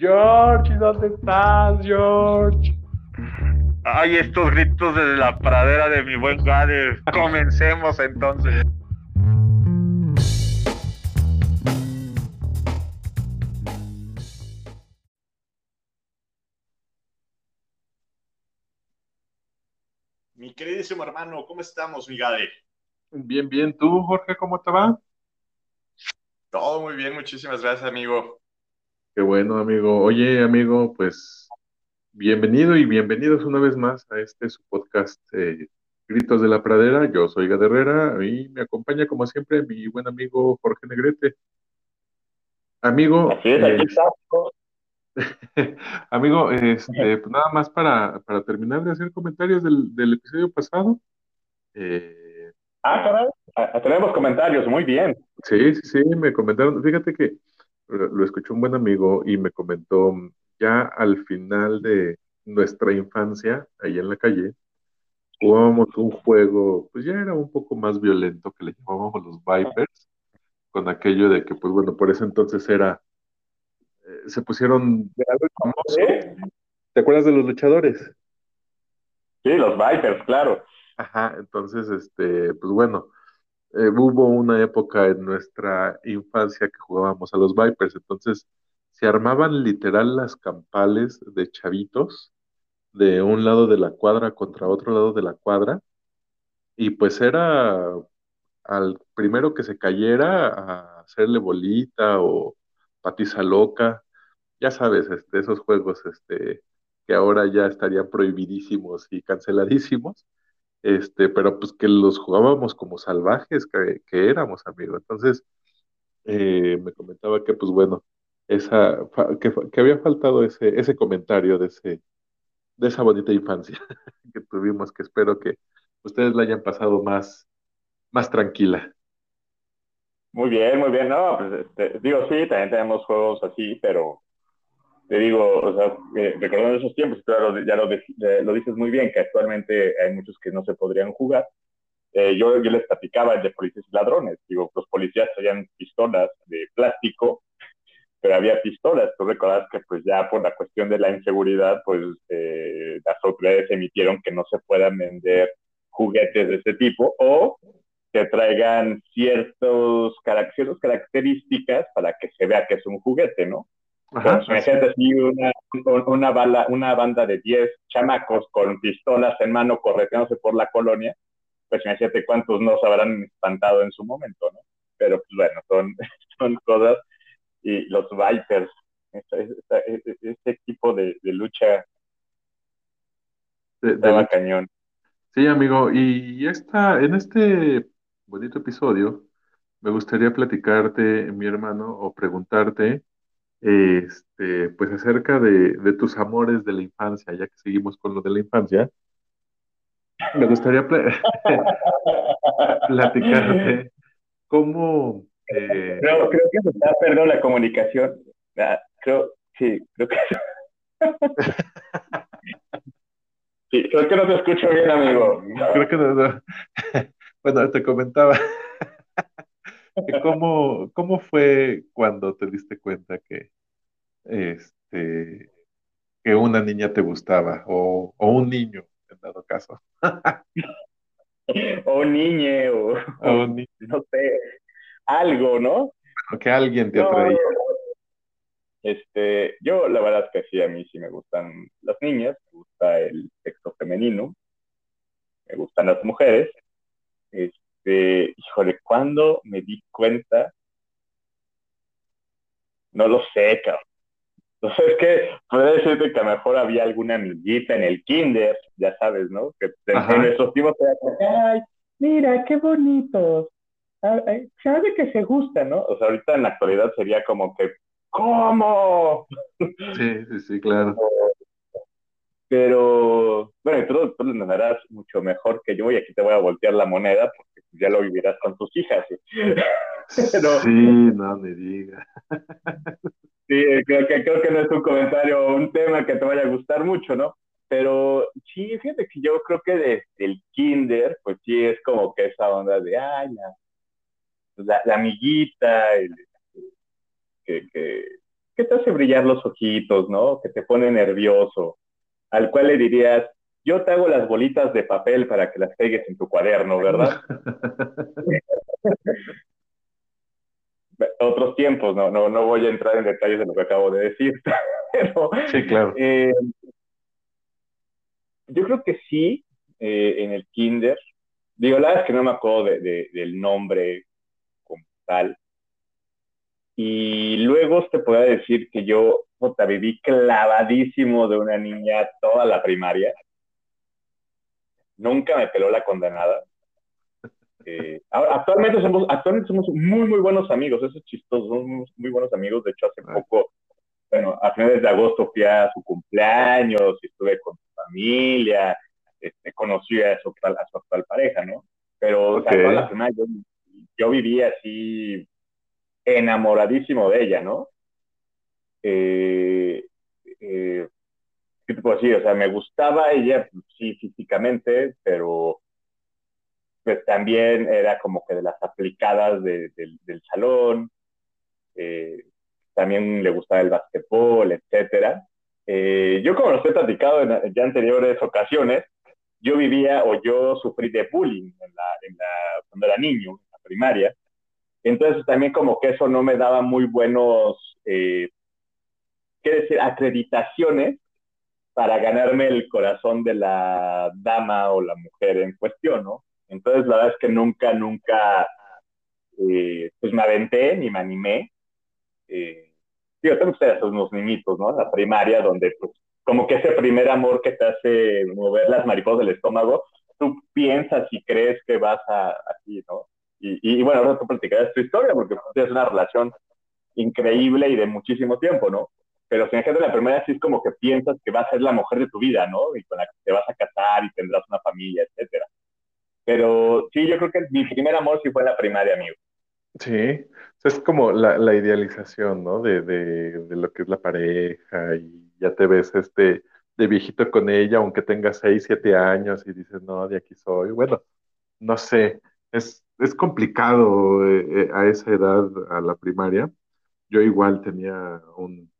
George, ¿dónde estás, George? Ay, estos gritos desde la pradera de mi buen Gade. Comencemos entonces. Mi queridísimo hermano, ¿cómo estamos, mi Gade? Bien, bien. ¿Tú, Jorge, cómo te va? Todo muy bien, muchísimas gracias, amigo. Qué bueno, amigo. Oye, amigo, pues bienvenido y bienvenidos una vez más a este su podcast eh, Gritos de la Pradera. Yo soy Gade Herrera y me acompaña, como siempre, mi buen amigo Jorge Negrete. Amigo, Así es, aquí eh, estamos. amigo, este, pues nada más para, para terminar de hacer comentarios del, del episodio pasado. Eh, Ah, caray. Ah, Tenemos comentarios, muy bien. Sí, sí, sí, me comentaron, fíjate que lo, lo escuchó un buen amigo y me comentó ya al final de nuestra infancia, ahí en la calle, jugábamos un juego, pues ya era un poco más violento que le llamábamos los Vipers, con aquello de que, pues bueno, por ese entonces era, eh, se pusieron famosos. Sí, ¿Te acuerdas de los luchadores? Sí, los Vipers, claro. Ajá, entonces, este, pues bueno, eh, hubo una época en nuestra infancia que jugábamos a los Vipers, entonces se armaban literal las campales de chavitos de un lado de la cuadra contra otro lado de la cuadra, y pues era al primero que se cayera a hacerle bolita o patiza loca, ya sabes, este, esos juegos este, que ahora ya estarían prohibidísimos y canceladísimos este, pero pues que los jugábamos como salvajes que, que éramos, amigo. Entonces, eh, me comentaba que, pues bueno, esa, que, que había faltado ese, ese comentario de ese, de esa bonita infancia que tuvimos, que espero que ustedes la hayan pasado más, más tranquila. Muy bien, muy bien. No, pues este, digo, sí, también tenemos juegos así, pero te digo, o sea, eh, recordando esos tiempos, claro, ya lo, eh, lo dices muy bien, que actualmente hay muchos que no se podrían jugar. Eh, yo, yo les platicaba de policías y ladrones. Digo, los policías traían pistolas de plástico, pero había pistolas. Tú recordás que pues ya por la cuestión de la inseguridad, pues las autoridades emitieron que no se puedan vender juguetes de este tipo o que traigan ciertos, ciertas características para que se vea que es un juguete, ¿no? Ajá, imagínate así una, una, bala, una banda de 10 chamacos con pistolas en mano correteándose por la colonia, pues imagínate cuántos no se habrán espantado en su momento, ¿no? Pero pues bueno, son, son cosas y los Vipers, este, este, este tipo de, de lucha de- de estaba lucha. cañón. Sí, amigo, y esta, en este bonito episodio, me gustaría platicarte, mi hermano, o preguntarte, este, pues acerca de, de tus amores de la infancia, ya que seguimos con lo de la infancia, me gustaría pla- platicarte cómo, eh, Creo, creo que se está perdiendo la comunicación. Ah, creo, sí, creo que sí, creo que no te escucho bien, amigo. creo que no- no. bueno, te comentaba cómo, cómo fue cuando te diste cuenta que, este, que una niña te gustaba, o, o un niño, en dado caso, O un niñe, o, o o un niño, no sé, algo, ¿no? o que alguien te No, atraía. este, yo la verdad es que sí, a mí sí me gustan las niñas, me gusta el sexo femenino, me gustan las mujeres. Este, híjole, ¿cuándo me di cuenta? No lo sé, cabrón. Entonces, es que podría decirte que a lo mejor había alguna amiguita en el kinder, ya sabes, ¿no? Que en, Ajá. en nuestros tiempos ay, mira, qué bonitos. Ay, Sabe que se gusta, ¿no? O sea, ahorita en la actualidad sería como que, ¿cómo? Sí, sí, sí, claro. Pero, bueno, tú, tú lo entenderás mucho mejor que yo y aquí te voy a voltear la moneda porque ya lo vivirás con tus hijas. ¿sí? Pero- Sí, no me diga. Sí, creo que, creo que no es un comentario o un tema que te vaya a gustar mucho, ¿no? Pero sí, fíjate que yo creo que desde el kinder, pues sí es como que esa onda de, ay, la, la, la amiguita, el- que, que, ¿qué te hace brillar los ojitos, no? Que te pone nervioso, al cual le dirías, yo te hago las bolitas de papel para que las pegues en tu cuaderno, ¿verdad? Otros tiempos, no, no, no voy a entrar en detalles de lo que acabo de decir, pero... Sí, claro. Eh, yo creo que sí, eh, en el kinder. Digo, la verdad es que no me acuerdo del nombre como tal. Y luego te puedo decir que yo puta, viví clavadísimo de una niña toda la primaria. Nunca me peló la condenada. Eh, actualmente, somos, actualmente somos muy, muy buenos amigos. Eso es chistoso, somos muy buenos amigos. De hecho, hace poco, bueno, a finales de agosto fui a su cumpleaños y estuve con su familia. Este, conocí a su, actual, a su actual pareja, ¿no? Pero o sea, la primaria yo, yo vivía así enamoradísimo de ella, ¿no? Eh, eh. O sea, me gustaba ella, sí, físicamente, pero pues también era como que de las aplicadas del salón, eh, también le gustaba el básquetbol, etcétera. Eh, yo, como lo he platicado en ya anteriores ocasiones, yo vivía o yo sufrí de bullying cuando era niño, en la primaria. Entonces también como que eso no me daba muy buenos, eh, ¿qué decir?, acreditaciones para ganarme el corazón de la dama o la mujer en cuestión, ¿no? Entonces la verdad es que nunca, nunca, eh, pues me aventé ni me animé. Eh, digo, tengo ustedes unos niñitos, ¿no? La primaria, donde pues como que ese primer amor que te hace mover las mariposas del estómago, tú piensas y crees que vas a así, ¿no? Y, bueno, ahora tú platicarás tu historia porque tienes una relación increíble y de muchísimo tiempo, ¿no? Pero si en de la primera sí es como que piensas que va a ser la mujer de tu vida, ¿no? Y con la que te vas a casar y tendrás una familia, etcétera. Pero sí, yo creo que mi primer amor sí fue en la primaria, amigo. Sí, es como la, la idealización, ¿no? De, de, de, lo que es la pareja y ya te ves este de viejito con ella, aunque tengas seis, siete años y dices, no, de aquí soy. Bueno, no sé, es, es complicado eh, eh, a esa edad, a la primaria. Yo igual tenía un,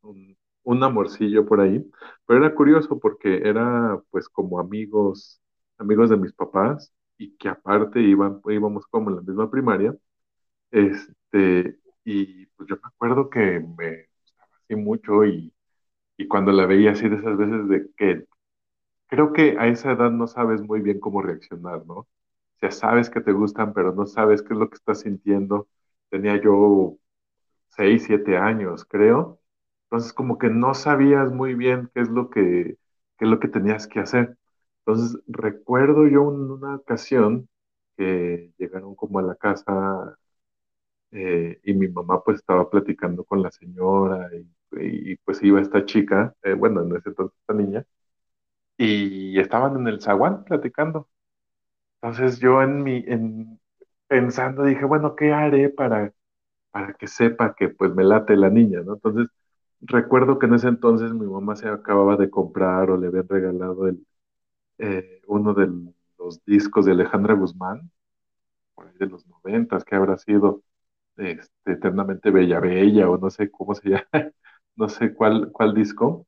un, amorcillo por ahí, pero era curioso porque era pues como amigos, amigos de mis papás y que aparte iban, íbamos como en la misma primaria. Este, y pues yo me acuerdo que me gustaba así mucho y, y cuando la veía así de esas veces de que creo que a esa edad no sabes muy bien cómo reaccionar, ¿no? Ya sabes que te gustan, pero no sabes qué es lo que estás sintiendo. Tenía yo seis, siete años, creo. Entonces, como que no sabías muy bien qué es lo que, qué es lo que tenías que hacer. Entonces, recuerdo yo una ocasión que llegaron como a la casa eh, y mi mamá pues estaba platicando con la señora y, pues iba esta chica, eh, bueno, en ese entonces esta niña, y estaban en el zaguán platicando. Entonces yo en mi, en, pensando dije, bueno, ¿qué haré para, para que sepa que pues me late la niña, ¿no? Entonces recuerdo que en ese entonces mi mamá se acababa de comprar o le habían regalado el, eh, uno de los discos de Alejandra Guzmán, de los noventas, que habrá sido este, eternamente Bella Bella o no sé cómo se llama, no sé cuál, cuál disco.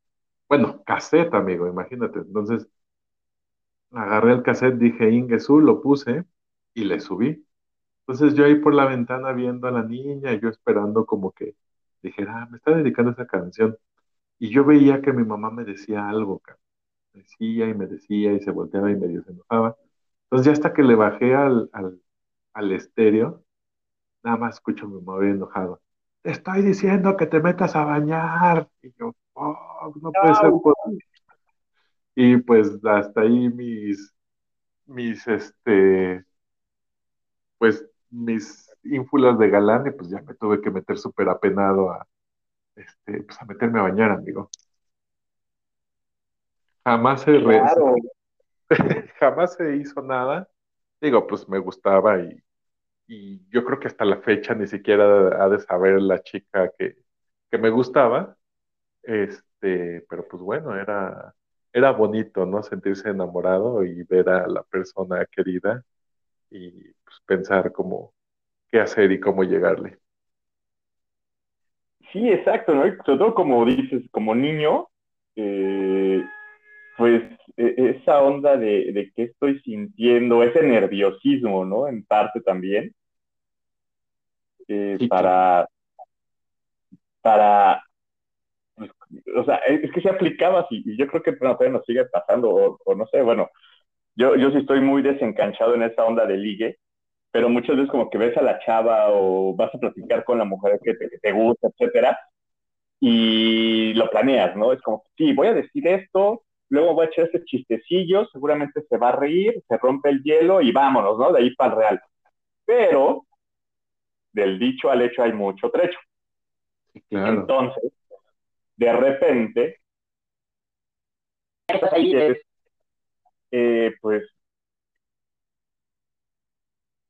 Bueno, cassette, amigo, imagínate. Entonces, agarré el cassette, dije Ingesu, lo puse y le subí. Entonces yo ahí por la ventana viendo a la niña, yo esperando como que dijera, ah, me está dedicando esa canción. Y yo veía que mi mamá me decía algo, me decía y me decía y se volteaba y medio se enojaba. Entonces ya hasta que le bajé al, al, estéreo, nada más escucho a mi mamá bien enojado. Te estoy diciendo que te metas a bañar. Y yo, oh, no puede ser y pues hasta ahí mis, mis, este, pues mis ínfulas de galán y pues ya me tuve que meter súper apenado a, este, pues a meterme a bañar, amigo. Jamás se, jamás se hizo nada. Digo, pues me gustaba y, y yo creo que hasta la fecha ni siquiera ha de saber la chica que, que me gustaba. Este, pero pues bueno, era, era bonito, ¿no? Sentirse enamorado y ver a la persona querida y pues, pensar cómo, qué hacer y cómo llegarle. Sí, exacto, ¿no? Sobre todo como dices, como niño, eh, pues e, esa onda de, de qué estoy sintiendo, ese nerviosismo, ¿no? En parte también, eh, para, para, o sea, es que se aplicaba así, y yo creo que bueno, nos sigue pasando, o, o, no sé, bueno, yo, yo sí estoy muy desencanchado en esa onda de ligue, pero muchas veces como que ves a la chava o vas a platicar con la mujer que te, que te gusta, etcétera, y lo planeas, ¿no? Es como, sí, voy a decir esto, luego voy a echar este chistecillo, seguramente se va a reír, se rompe el hielo y vámonos, ¿no? De ahí para el real. Pero del dicho al hecho hay mucho trecho. Claro. Entonces, de repente, eh, pues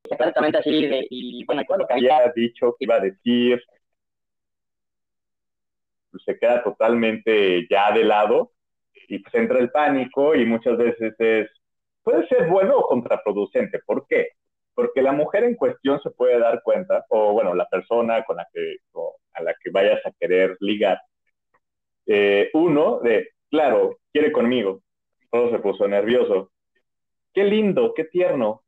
exactamente así, de, y bueno, lo que había dicho que iba a decir, pues se queda totalmente ya de lado y pues entra el pánico y muchas veces es, puede ser bueno o contraproducente. ¿Por qué? Porque la mujer en cuestión se puede dar cuenta, o bueno, la persona con la que, a la que vayas a querer ligar, eh, uno, de, claro, quiere conmigo, todo se puso nervioso, qué lindo, qué tierno,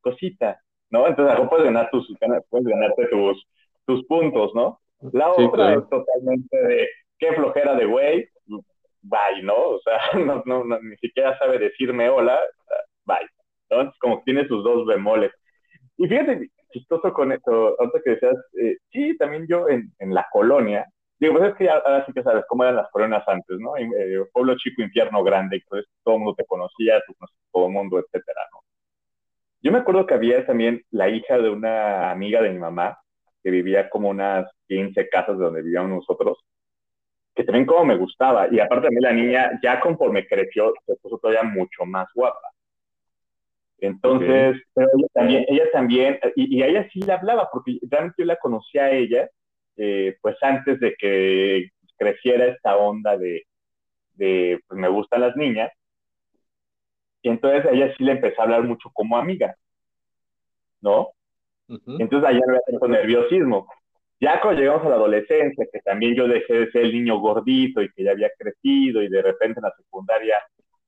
cosita, ¿no? Entonces, puedes ganar tus, puedes ganarte tus, tus puntos, ¿no? La otra es totalmente de qué flojera de güey, bye, ¿no? O sea, no, no, ni siquiera sabe decirme hola, bye. Entonces, como tiene sus dos bemoles. Y fíjate, chistoso con esto, ahorita que decías, eh, sí, también yo en, en, la colonia, digo, pues es que ahora sí que sabes cómo eran las colonias antes, ¿no? Eh, pueblo chico, infierno grande, pues todo el mundo te conocía, tú conoces todo el mundo, etcétera, ¿no? Yo me acuerdo que había también la hija de una amiga de mi mamá, que vivía como unas 15 casas de donde vivíamos nosotros, que también como me gustaba. Y aparte a mí la niña, ya conforme creció, se puso todavía mucho más guapa. Entonces, pero ella también, ella también y, a ella sí le hablaba, porque realmente yo la conocía a ella, eh, pues antes de que creciera esta onda de, de pues me gustan las niñas, y entonces a ella sí le empezó a hablar mucho como amiga, ¿no? Entonces allá no había tanto nerviosismo. Ya cuando llegamos a la adolescencia, que también yo dejé de ser el niño gordito y que ya había crecido y de repente en la secundaria,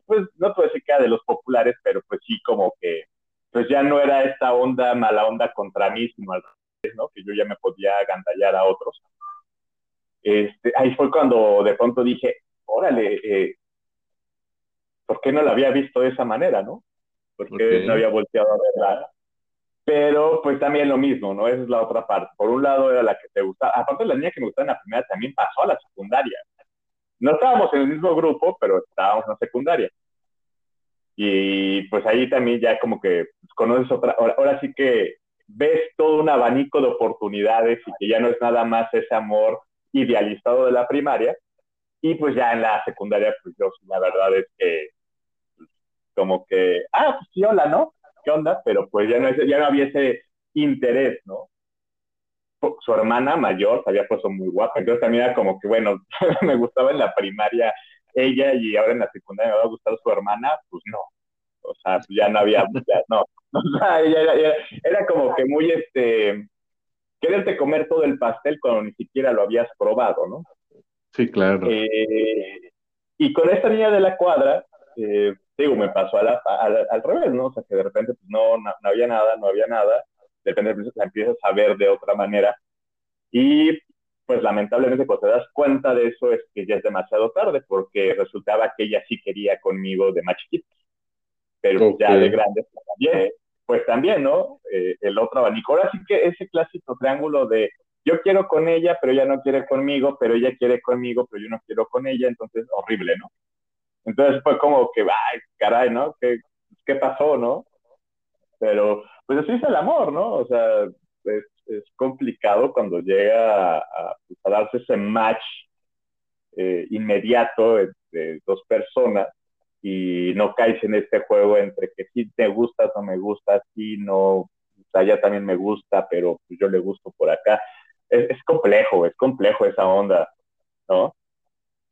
pues no puedo decir que era de los populares, pero pues sí como que, pues ya no era esta onda, mala onda contra mí, sino al ¿no? Que yo ya me podía agandallar a otros. Este, ahí fue cuando de pronto dije, órale, eh, ¿por qué no la había visto de esa manera, no? ¿Por qué no había volteado a verla? Pero pues también lo mismo, ¿no? Esa es la otra parte. Por un lado era la que te gustaba, aparte la niña que me gustaba en la primera también pasó a la secundaria. No estábamos en el mismo grupo, pero estábamos en la secundaria. Y pues ahí también ya como que pues, conoces otra, ahora, sí que ves todo un abanico de oportunidades y que ya no es nada más ese amor idealizado de la primaria. Y pues ya en la secundaria, pues yo la verdad es que como que, ah, pues sí, hola, ¿no? ¿Qué onda? Pero pues ya no, ya no había ese interés, ¿no? Su hermana mayor se había puesto muy guapa, entonces también era como que, bueno, me gustaba en la primaria ella y ahora en la secundaria me va a gustar su hermana, pues no. O sea, pues ya no había, ya, no. Era, era, era como que muy, este, quererte comer todo el pastel cuando ni siquiera lo habías probado, ¿no? Sí, claro. Eh, y con esta niña de la cuadra, eh, digo, me pasó al revés, ¿no? O sea, que de repente pues, no, no, había nada, no había nada, de repente la empiezas a ver de otra manera y pues lamentablemente cuando te das cuenta de eso es que ya es demasiado tarde porque resultaba que ella sí quería conmigo de más chiquito, pero ya de grande pues también, pues también, ¿no? Eh, el otro abanico. Ahora sí que ese clásico triángulo de yo quiero con ella, pero ella no quiere conmigo, pero ella quiere conmigo, pero yo no quiero con ella, entonces horrible, ¿no? Entonces fue como que, ay, caray, ¿no? ¿Qué, qué pasó, no? Pero, pues así es el amor, ¿no? O sea, es, es complicado cuando llega a, pues, darse ese match eh, inmediato de dos personas y no caes en este juego entre que sí te gustas o me gustas, sí, no, ella también me gusta, pero pues yo le gusto por acá. Es, complejo, es complejo esa onda, ¿no?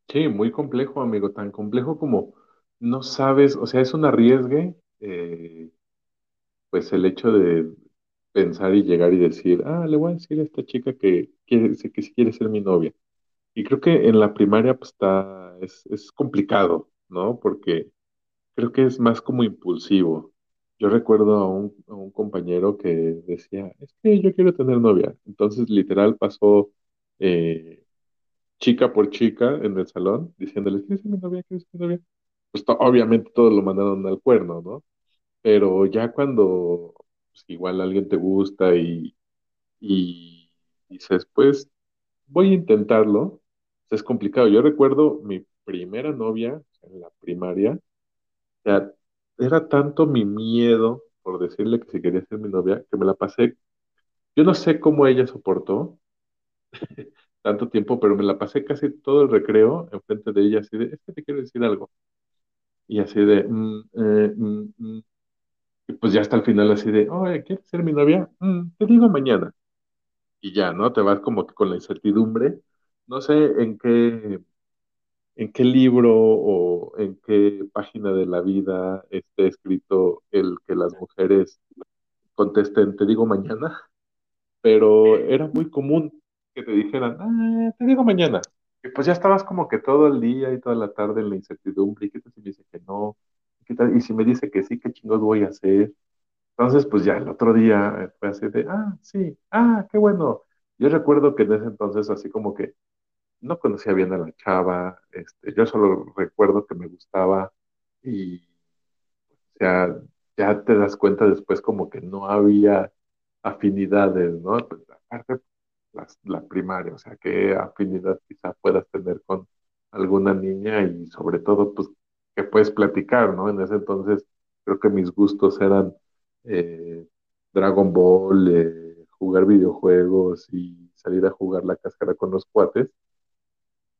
Sí, muy complejo, amigo, tan complejo como no sabes, o sea, es un arriesgue, eh, pues el hecho de pensar y llegar y decir, ah, le voy a decir a esta chica que, quiere, que si quiere ser mi novia. Y creo que en la primaria pues está, es, es complicado, ¿no? Porque creo que es más como impulsivo. Yo recuerdo a un, compañero que decía, es que yo quiero tener novia. Entonces literal pasó eh, chica por chica en el salón diciéndoles, ¿quieres ser mi novia? ¿Quieres ser mi novia? Pues obviamente todos lo mandaron al cuerno, ¿no? Pero ya cuando pues, igual alguien te gusta y, y dices, pues voy a intentarlo, pues, es complicado. Yo recuerdo mi primera novia en la primaria, o era tanto mi miedo por decirle que si quería ser mi novia, que me la pasé, yo no sé cómo ella soportó tanto tiempo, pero me la pasé casi todo el recreo enfrente de ella, así de, es que te quiero decir algo. Y así de, "Mm, eh, mm, mm". Y pues ya hasta el final así de, oye, ¿quieres ser mi novia? "Mm, te digo mañana. Y ya, ¿no? Te vas como que con la incertidumbre. No sé en qué, en qué libro o en qué página de la vida esté escrito el que las mujeres contesten, te digo mañana, pero era muy común que te dijeran, ah, te digo mañana. Y pues ya estabas como que todo el día y toda la tarde en la incertidumbre, ¿y qué tal si me dice que no? ¿Qué tal? Y si me dice que sí, ¿qué chingos voy a hacer? Entonces, pues ya el otro día eh, fue así de, ah, sí, ah, qué bueno. Yo recuerdo que en ese entonces así como que no conocía bien a la chava, este, yo solo recuerdo que me gustaba y, o sea, ya te das cuenta después como que no había afinidades, ¿no? Pues, aparte, las- la, primaria, o sea, qué afinidad quizá puedas tener con alguna niña y sobre todo, pues, que puedes platicar, ¿no? En ese entonces creo que mis gustos eran eh, Dragon Ball, eh, jugar videojuegos y salir a jugar la cáscara con los cuates.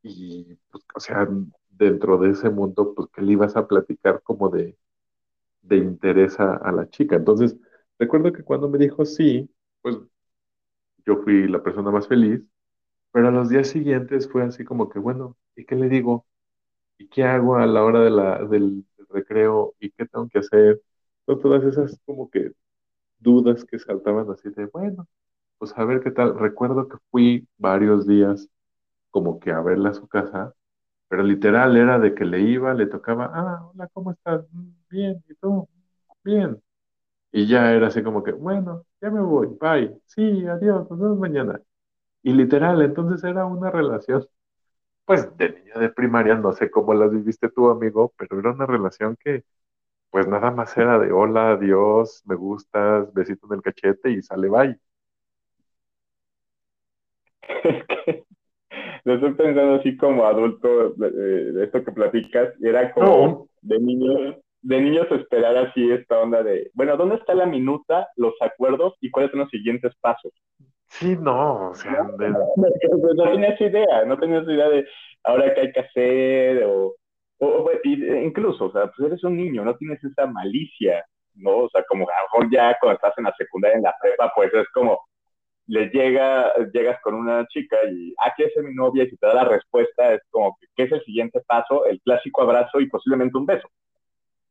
Y, pues, o sea, dentro de ese mundo, pues, ¿qué le ibas a platicar como de, de interés a, a la chica? Entonces, recuerdo que cuando me dijo sí, pues yo fui la persona más feliz, pero a los días siguientes fue así como que, bueno, ¿y qué le digo? ¿Y qué hago a la hora de la, del, recreo? ¿Y qué tengo que hacer? Son todas esas como que dudas que saltaban así de, bueno, pues a ver qué tal. Recuerdo que fui varios días como que a verla a su casa Pero literal era de que le iba, le tocaba, ah, hola, ¿cómo estás? "Mm, Bien, ¿y tú? Bien. Y ya era así como que, bueno, ya me voy, bye, sí, adiós, nos vemos mañana. Y literal, entonces era una relación, pues de niña de primaria, no sé cómo las viviste tú, amigo, pero era una relación que, pues nada más era de hola, adiós, me gustas, besito en el cachete y sale, bye. Lo estoy pensando así como adulto, de, de esto que platicas, y era como No, de niños, de niños esperar así esta onda de, bueno, ¿dónde está la minuta, los acuerdos y cuáles son los siguientes pasos? sí, no, o sea, ¿No? de- Pues no tenías idea, no tenías idea de ahora qué hay que hacer, o, o, e incluso, o sea, pues eres un niño, no tienes esa malicia, ¿no? O sea, como a lo mejor ya cuando estás en la secundaria, en la prepa, pues es como, le llega, llegas con una chica y, ah, ¿quieres ser mi novia? Y si te da la respuesta, es como, ¿qué es el siguiente paso? El clásico abrazo y posiblemente un beso,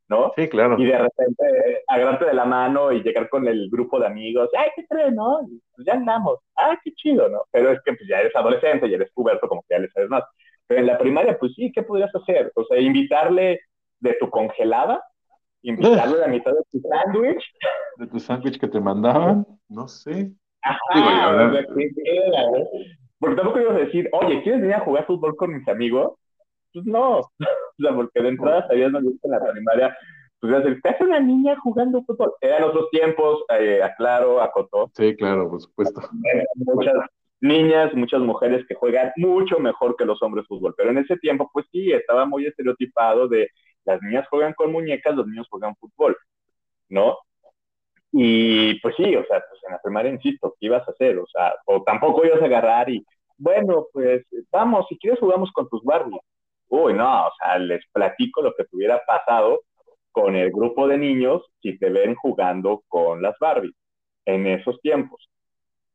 ¿no? sí, Y claro. de repente agarrarte de la mano y llegar con el grupo de amigos, ay, ¿qué crees, no? Y, pues ya andamos, ah, qué chido, ¿no? Pero es que pues ya eres adolescente, ya eres puberto, como que ya le sabes más. Pero en la primaria, pues sí, ¿qué podrías hacer? O sea, invitarle de tu congelada, invitarle a la mitad de tu sándwich, De tu sándwich que te mandaban, no sé. Digo, y ajá, o ahora, sea, ¿qué era? Porque tampoco ibas a decir, oye, ¿quieres venir a jugar fútbol con mis amigos? Pues no. O sea, porque de entrada sabías no en la primaria, pues ibas a decir, ¿qué hace una niña jugando fútbol? Eran otros tiempos, eh, aclaro, acotó. sí, claro, por supuesto. Muchas niñas, muchas mujeres que juegan mucho mejor que los hombres fútbol. Pero en ese tiempo, pues sí, estaba muy estereotipado de las niñas juegan con muñecas, los niños juegan fútbol, ¿no? Y pues sí, o sea, pues en la primaria, insisto, ¿qué ibas a hacer? O sea, o tampoco ibas a agarrar y, bueno, pues vamos, si quieres jugamos con tus Barbies. Uy, no, o sea, les platico lo que te hubiera pasado con el grupo de niños si te ven jugando con las Barbies en esos tiempos.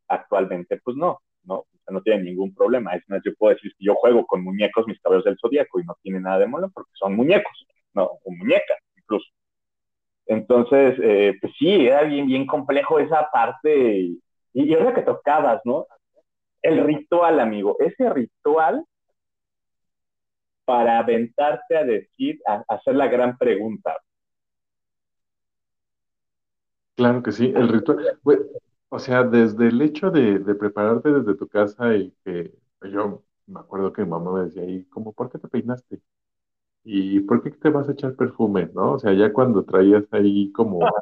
Actualmente, pues no, no, o sea, no tienen ningún problema. Es más, yo puedo decir que yo juego con muñecos, mis cabellos del zodiaco, y no tiene nada de malo porque son muñecos, no, o muñecas, incluso. Entonces, eh, pues sí, era bien, bien complejo esa parte. Y, y ahora que tocabas, ¿no? El ritual, amigo, ese ritual para aventarte a decir, a, hacer la gran pregunta. Claro que sí, el ritual. O sea, desde el hecho de, de prepararte desde tu casa y que yo me acuerdo que mi mamá me decía, ¿y cómo por qué te peinaste? ¿Y por qué te vas a echar perfume? ¿No? O sea, ya cuando traías ahí como,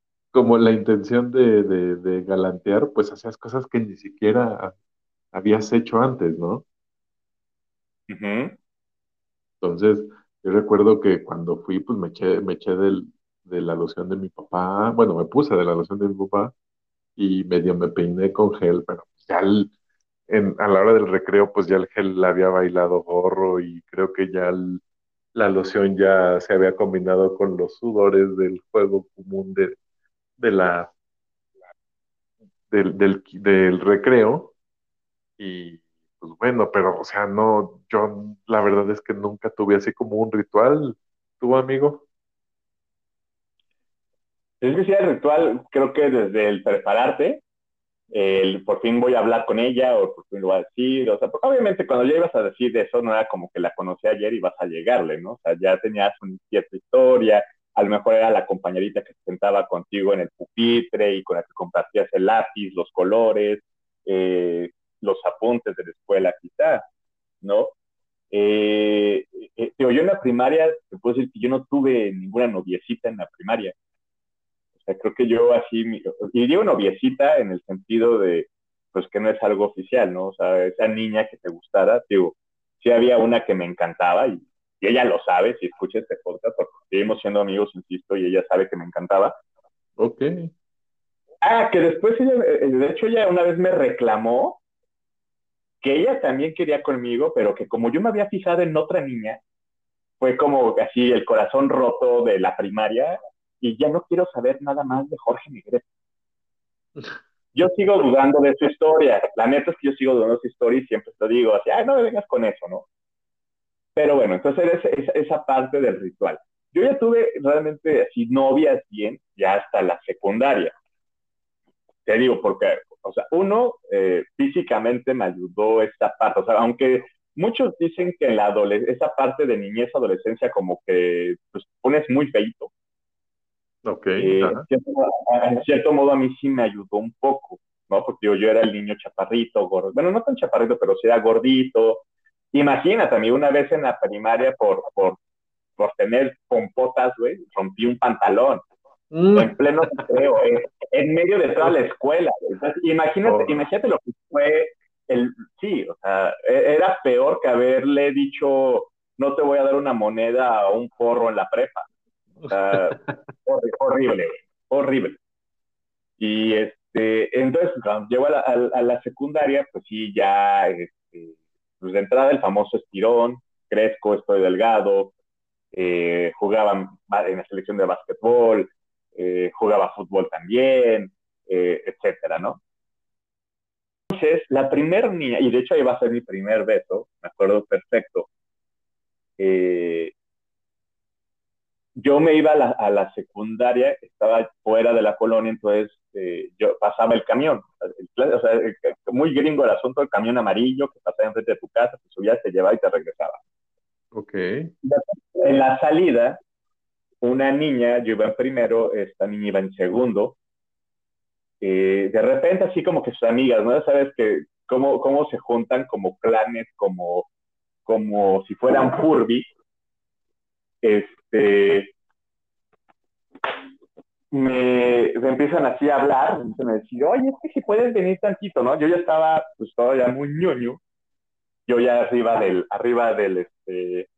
como la intención de, de, de galantear, pues hacías cosas que ni siquiera habías hecho antes, ¿no? Entonces, yo recuerdo que cuando fui, pues me eché, me eché del, de la loción de mi papá, bueno, me puse de la loción de mi papá y medio me peiné con gel, pero ya en, a la hora del recreo, pues ya el gel la había bailado gorro y creo que ya la loción ya se había combinado con los sudores del juego común de, de la del, del, del recreo y pues bueno, pero o sea, no, yo la verdad es que nunca tuve así como un ritual, ¿tu amigo? Es que sí, el ritual, creo que desde el prepararte, el por fin voy a hablar con ella o por fin lo voy a decir, o sea, porque obviamente cuando ya ibas a decir eso no era como que la conocí ayer y vas a llegarle, ¿no? O sea, ya tenías una cierta historia, a lo mejor era la compañerita que se sentaba contigo en el pupitre y con la que compartías el lápiz, los colores, eh, los apuntes de la escuela quizá, ¿no? Eh, eh, yo en la primaria, te puedo decir que yo no tuve ninguna noviecita en la primaria. Sea, creo que yo así, y digo noviecita en el sentido de, pues que no es algo oficial, ¿no? O sea, esa niña que te gustara, digo, sí había una que me encantaba y, ella lo sabe, si escucha este podcast, porque seguimos siendo amigos, insisto, y ella sabe que me encantaba. Ok. Ah, que después ella, eh, de hecho ella una vez me reclamó que ella también quería conmigo, pero que como yo me había fijado en otra niña, fue como así el corazón roto de la primaria y ya no quiero saber nada más de Jorge Negrete. Yo sigo dudando de su historia. La neta es que yo sigo dudando de su historia y siempre te digo así, ay, no me vengas con eso, ¿no? Pero bueno, entonces esa, esa parte del ritual. Yo ya tuve realmente así novias bien, ya hasta la secundaria. Te digo, porque o sea, uno, eh, físicamente me ayudó esta parte. O sea, aunque muchos dicen que la esa parte de niñez, adolescencia, como que pues, pones muy feito. Ok. Eh, en, cierto, modo, a mí sí me ayudó un poco, ¿no? Porque yo, yo era el niño chaparrito, gordo. Bueno, no tan chaparrito, pero sí era gordito. Imagínate, a mí una vez en la primaria, por, por, por tener pompotas, güey, rompí un pantalón. Mm. En pleno recreo, en, medio de toda la escuela. imagínate, oh. imagínate lo que fue el, sí, o sea, e, era peor que haberle dicho, no te voy a dar una moneda a un porro en la prepa. Sea, horrible, horrible. Y este, entonces, cuando llego a la, a, la, secundaria, pues sí, ya, este, pues de entrada el famoso estirón, crezco, estoy delgado, eh, jugaba en la selección de básquetbol, eh, jugaba fútbol también, eh, etcétera, ¿no? Entonces, la primera niña, y de hecho ahí va a ser mi primer beso, me acuerdo perfecto, eh, yo me iba a la, secundaria, estaba fuera de la colonia, entonces yo pasaba el camión, o sea, muy gringo el asunto del camión amarillo que pasaba enfrente de tu casa, te subías, te llevaba y te regresaba. Ok. En la salida, una niña, yo iba en primero, esta niña iba en segundo. Eh, de repente, así como que sus amigas, ¿no? Sabes que cómo, cómo se juntan como clanes, como, como si fueran Furby. Este, me, empiezan así a hablar, me decir, oye, es que si puedes venir tantito, ¿no? Yo ya estaba, pues todavía muy ñoño, yo ya arriba del, arriba del, este,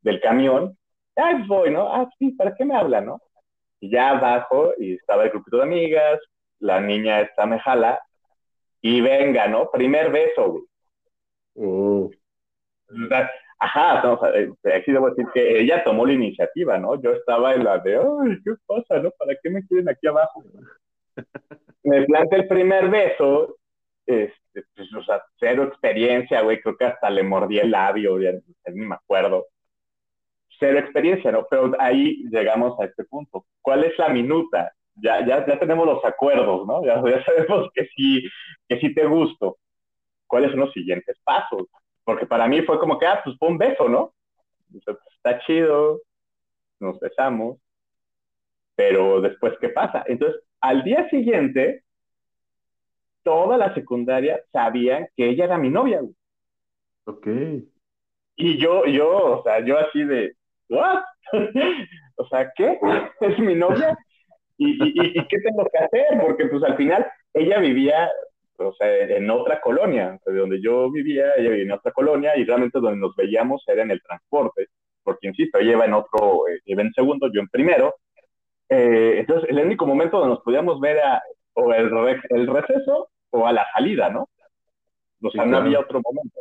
del camión, ah, pues voy, ¿no? Ah, sí, ¿para qué me habla, no? Y ya bajo y estaba el grupito de amigas, la niña esta me jala y venga, ¿no? Primer beso, güey. Oh. Ajá, no, aquí debo decir que ella tomó la iniciativa, ¿no? Yo estaba en la de, ay, ¿qué pasa, no? ¿Para qué me quieren aquí abajo? me plantea el primer beso, este, pues, o sea, cero experiencia, güey, creo que hasta le mordí el labio, ya, ni me acuerdo cero experiencia, ¿no? Pero ahí llegamos a este punto. ¿Cuál es la minuta? Ya, ya, ya tenemos los acuerdos, ¿no? Ya, ya sabemos que sí, que sí te gusto. ¿Cuáles son los siguientes pasos? Porque para mí fue como que, ah, pues fue un beso, ¿no? Está chido, nos besamos, pero después, ¿qué pasa? Entonces, al día siguiente, toda la secundaria sabía que ella era mi novia. Ok. Y yo, yo, o sea, yo así de, ¿what? o sea, ¿qué? ¿Es mi novia? ¿Y, y, y, qué tengo que hacer? Porque pues al final ella vivía, o sea, en otra colonia, de donde yo vivía, ella vivía en otra colonia y realmente donde nos veíamos era en el transporte, porque insisto, ella iba en otro, eh, iba en segundo, yo en primero. Eh, entonces, el único momento donde nos podíamos ver era o el, el receso o a la salida, ¿no? O sea, no había otro momento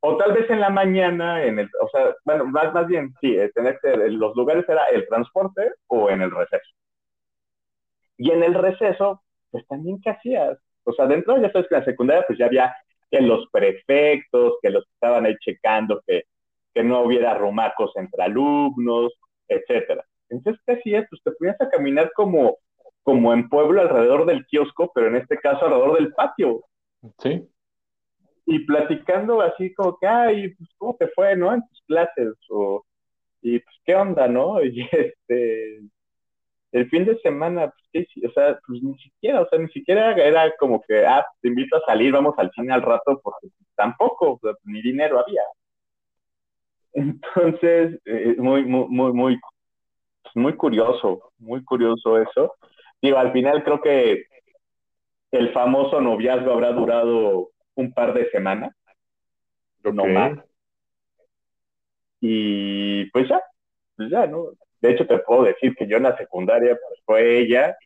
o tal vez en la mañana, en el, o sea, bueno, más, más bien, sí, eh, tener que, los lugares era el transporte o en el receso. Y en el receso, pues también, ¿qué hacías? O sea, dentro, ya sabes que en la secundaria, pues ya había que los prefectos, que los que estaban ahí checando que, que no hubiera romacos entre alumnos, etcétera. Entonces, ¿qué hacías? Pues te ponías a caminar como, como en pueblo alrededor del kiosco, pero en este caso alrededor del patio. Sí y platicando así como que, ay, pues, ¿cómo te fue, no? En tus clases, o, y pues, ¿qué onda, no? Y este, el fin de semana, pues, ¿qué? o sea, pues ni siquiera, o sea, ni siquiera era como que, ah, te invito a salir, vamos al cine al rato, porque tampoco, o sea, ni dinero había. Entonces, eh, muy, muy, muy, muy, muy curioso, muy curioso eso. Digo, al final creo que el famoso noviazgo habrá durado un par de semanas, no más. Y pues ya, pues ya, ¿no? De hecho, te puedo decir que yo en la secundaria, pues fue ella,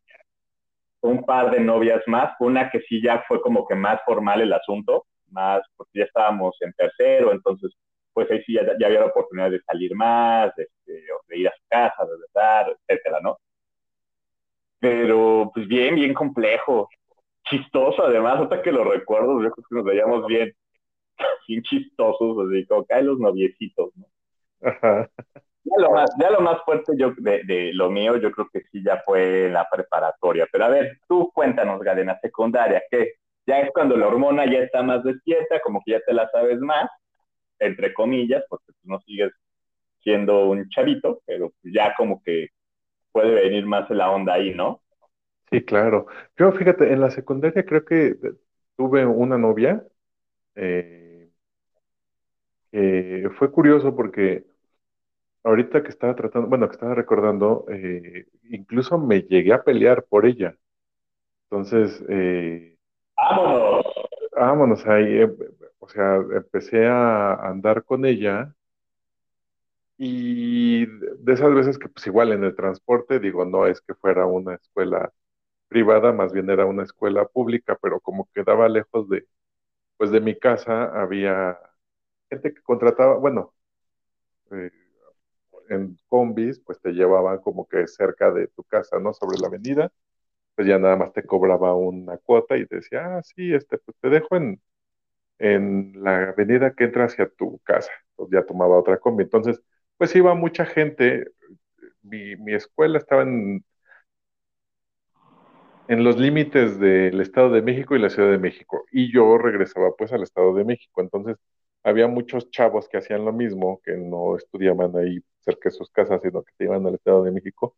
un par de novias más, una que sí ya fue como que más formal el asunto, más, porque ya estábamos en tercero, entonces, pues ahí sí ya, había la oportunidad de salir más, de, de ir a su casa, de besar, etcétera, ¿no? Pero, pues bien, bien complejo chistoso además, hasta que lo recuerdo, yo creo que nos veíamos bien, bien chistosos, así como caen los noviecitos, ¿no? Ya lo más, ya lo más fuerte yo de, lo mío, yo creo que sí ya fue la preparatoria. Pero a ver, tú cuéntanos, Galena, secundaria, que ya es cuando la hormona ya está más despierta, como que ya te la sabes más, entre comillas, porque tú no sigues siendo un chavito, pero ya como que puede venir más la onda ahí, ¿no? Sí, claro. Yo, fíjate, en la secundaria creo que tuve una novia eh, fue curioso porque ahorita que estaba tratando, bueno, que estaba recordando, eh, incluso me llegué a pelear por ella. Entonces, eh, vámonos. Vámonos ahí, o sea, empecé a andar con ella y de esas veces que pues igual en el transporte, digo, no es que fuera una escuela privada, más bien era una escuela pública, pero como quedaba lejos de, pues de mi casa, había gente que contrataba, bueno, eh, en combis, pues te llevaban como que cerca de tu casa, ¿no? Sobre la avenida, pues ya nada más te cobraba una cuota y te decía, ah, sí, este, pues te dejo en, en la avenida que entra hacia tu casa. Pues ya tomaba otra combi. Entonces, pues iba mucha gente. Mi, mi escuela estaba en en los límites del Estado de México y la Ciudad de México. Y yo regresaba pues al Estado de México. Entonces había muchos chavos que hacían lo mismo, que no estudiaban ahí cerca de sus casas, sino que se iban al Estado de México,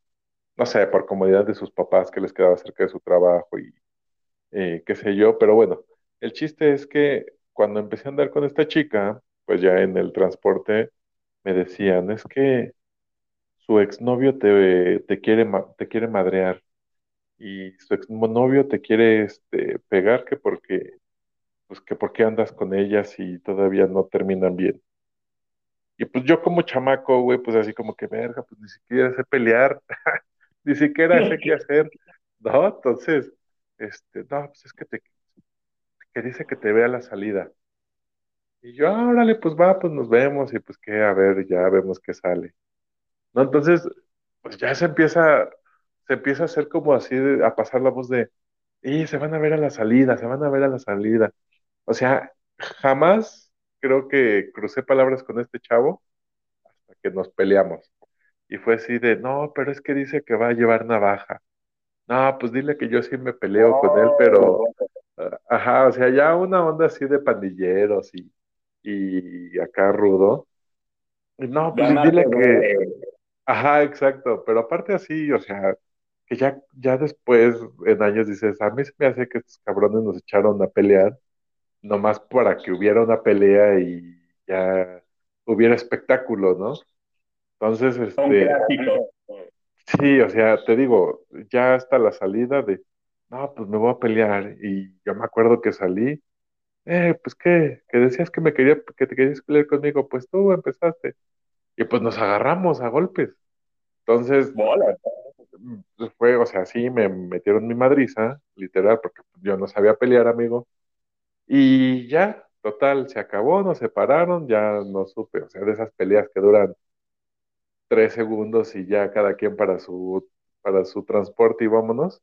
no sé, por comodidad de sus papás que les quedaba cerca de su trabajo y eh, qué sé yo. Pero bueno, el chiste es que cuando empecé a andar con esta chica, pues ya en el transporte me decían, es que su exnovio te, te, quiere, te quiere madrear y su exnovio te quiere este, pegar que porque, pues que porque andas con ellas y todavía no terminan bien. Y pues yo como chamaco, güey, pues así como que, verga, pues ni siquiera sé pelear, ni siquiera sé qué hacer, ¿no? Entonces, este, no, pues es que te, que dice que te vea la salida. Y yo, ah, órale, pues va, pues nos vemos y pues que, a ver, ya vemos qué sale. ¿No? Entonces, pues ya se empieza se empieza a hacer como así, a pasar la voz de, y se van a ver a la salida, se van a ver a la salida. O sea, jamás creo que crucé palabras con este chavo hasta que nos peleamos. Y fue así de, no, pero es que dice que va a llevar navaja. No, pues dile que yo sí me peleo con él, pero, ah, ajá, o sea, ya una onda así de pandilleros y, y acá rudo. No, pues dile que, ajá, exacto, pero aparte así, o sea, que ya, ya después, en años dices, a mí se me hace que estos cabrones nos echaron a pelear, nomás para que hubiera una pelea y ya hubiera espectáculo, ¿no? Entonces, este, sí, o sea, te digo, ya hasta la salida de, no, pues me voy a pelear, y yo me acuerdo que salí, eh, pues qué, que decías que me quería, que te querías pelear conmigo, pues tú empezaste, y pues nos agarramos a golpes. Entonces, pues, fue, o sea, sí, me metieron mi madriza, literal, porque yo no sabía pelear, amigo. Y ya, total, se acabó, nos separaron, ya no supe, o sea, de esas peleas que duran tres segundos y ya cada quien para su, para su transporte y vámonos.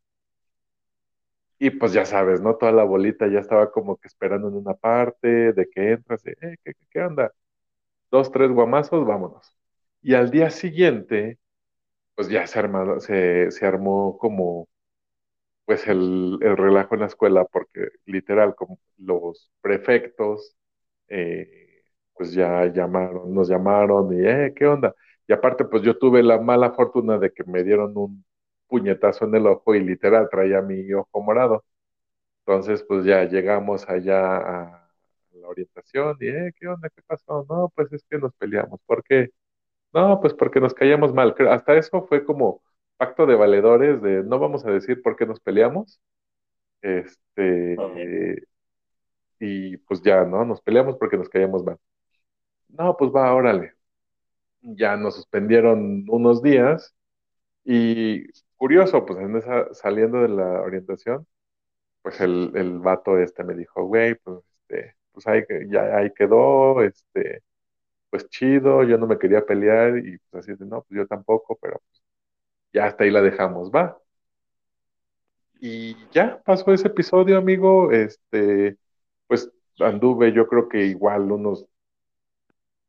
Y pues ya sabes, ¿no? Toda la bolita ya estaba como que esperando en una parte, de que entras, eh, ¿qué, qué, onda? Dos, tres guamazos, vámonos. Y al día siguiente, pues ya se, armado, se, se armó como pues el, el, relajo en la escuela, porque literal, como los prefectos, eh, pues ya llamaron, nos llamaron y, eh, ¿qué onda? Y aparte, pues yo tuve la mala fortuna de que me dieron un puñetazo en el ojo y literal traía mi ojo morado. Entonces, pues ya llegamos allá a la orientación y, eh, ¿qué onda? ¿Qué pasó? No, pues es que nos peleamos. ¿Por qué? No, pues porque nos caíamos mal. Hasta eso fue como pacto de valedores de no vamos a decir por qué nos peleamos. Este, y pues ya, ¿no? Nos peleamos porque nos caíamos mal. No, pues va, órale. Ya nos suspendieron unos días y curioso, pues saliendo de la orientación, pues el, el vato este me dijo, güey, pues este, pues ahí, ya ahí quedó, este, pues chido, yo no me quería pelear y pues así de, no, pues yo tampoco, pero pues, ya hasta ahí la dejamos, va. Y ya pasó ese episodio, amigo, este, pues anduve yo creo que igual unos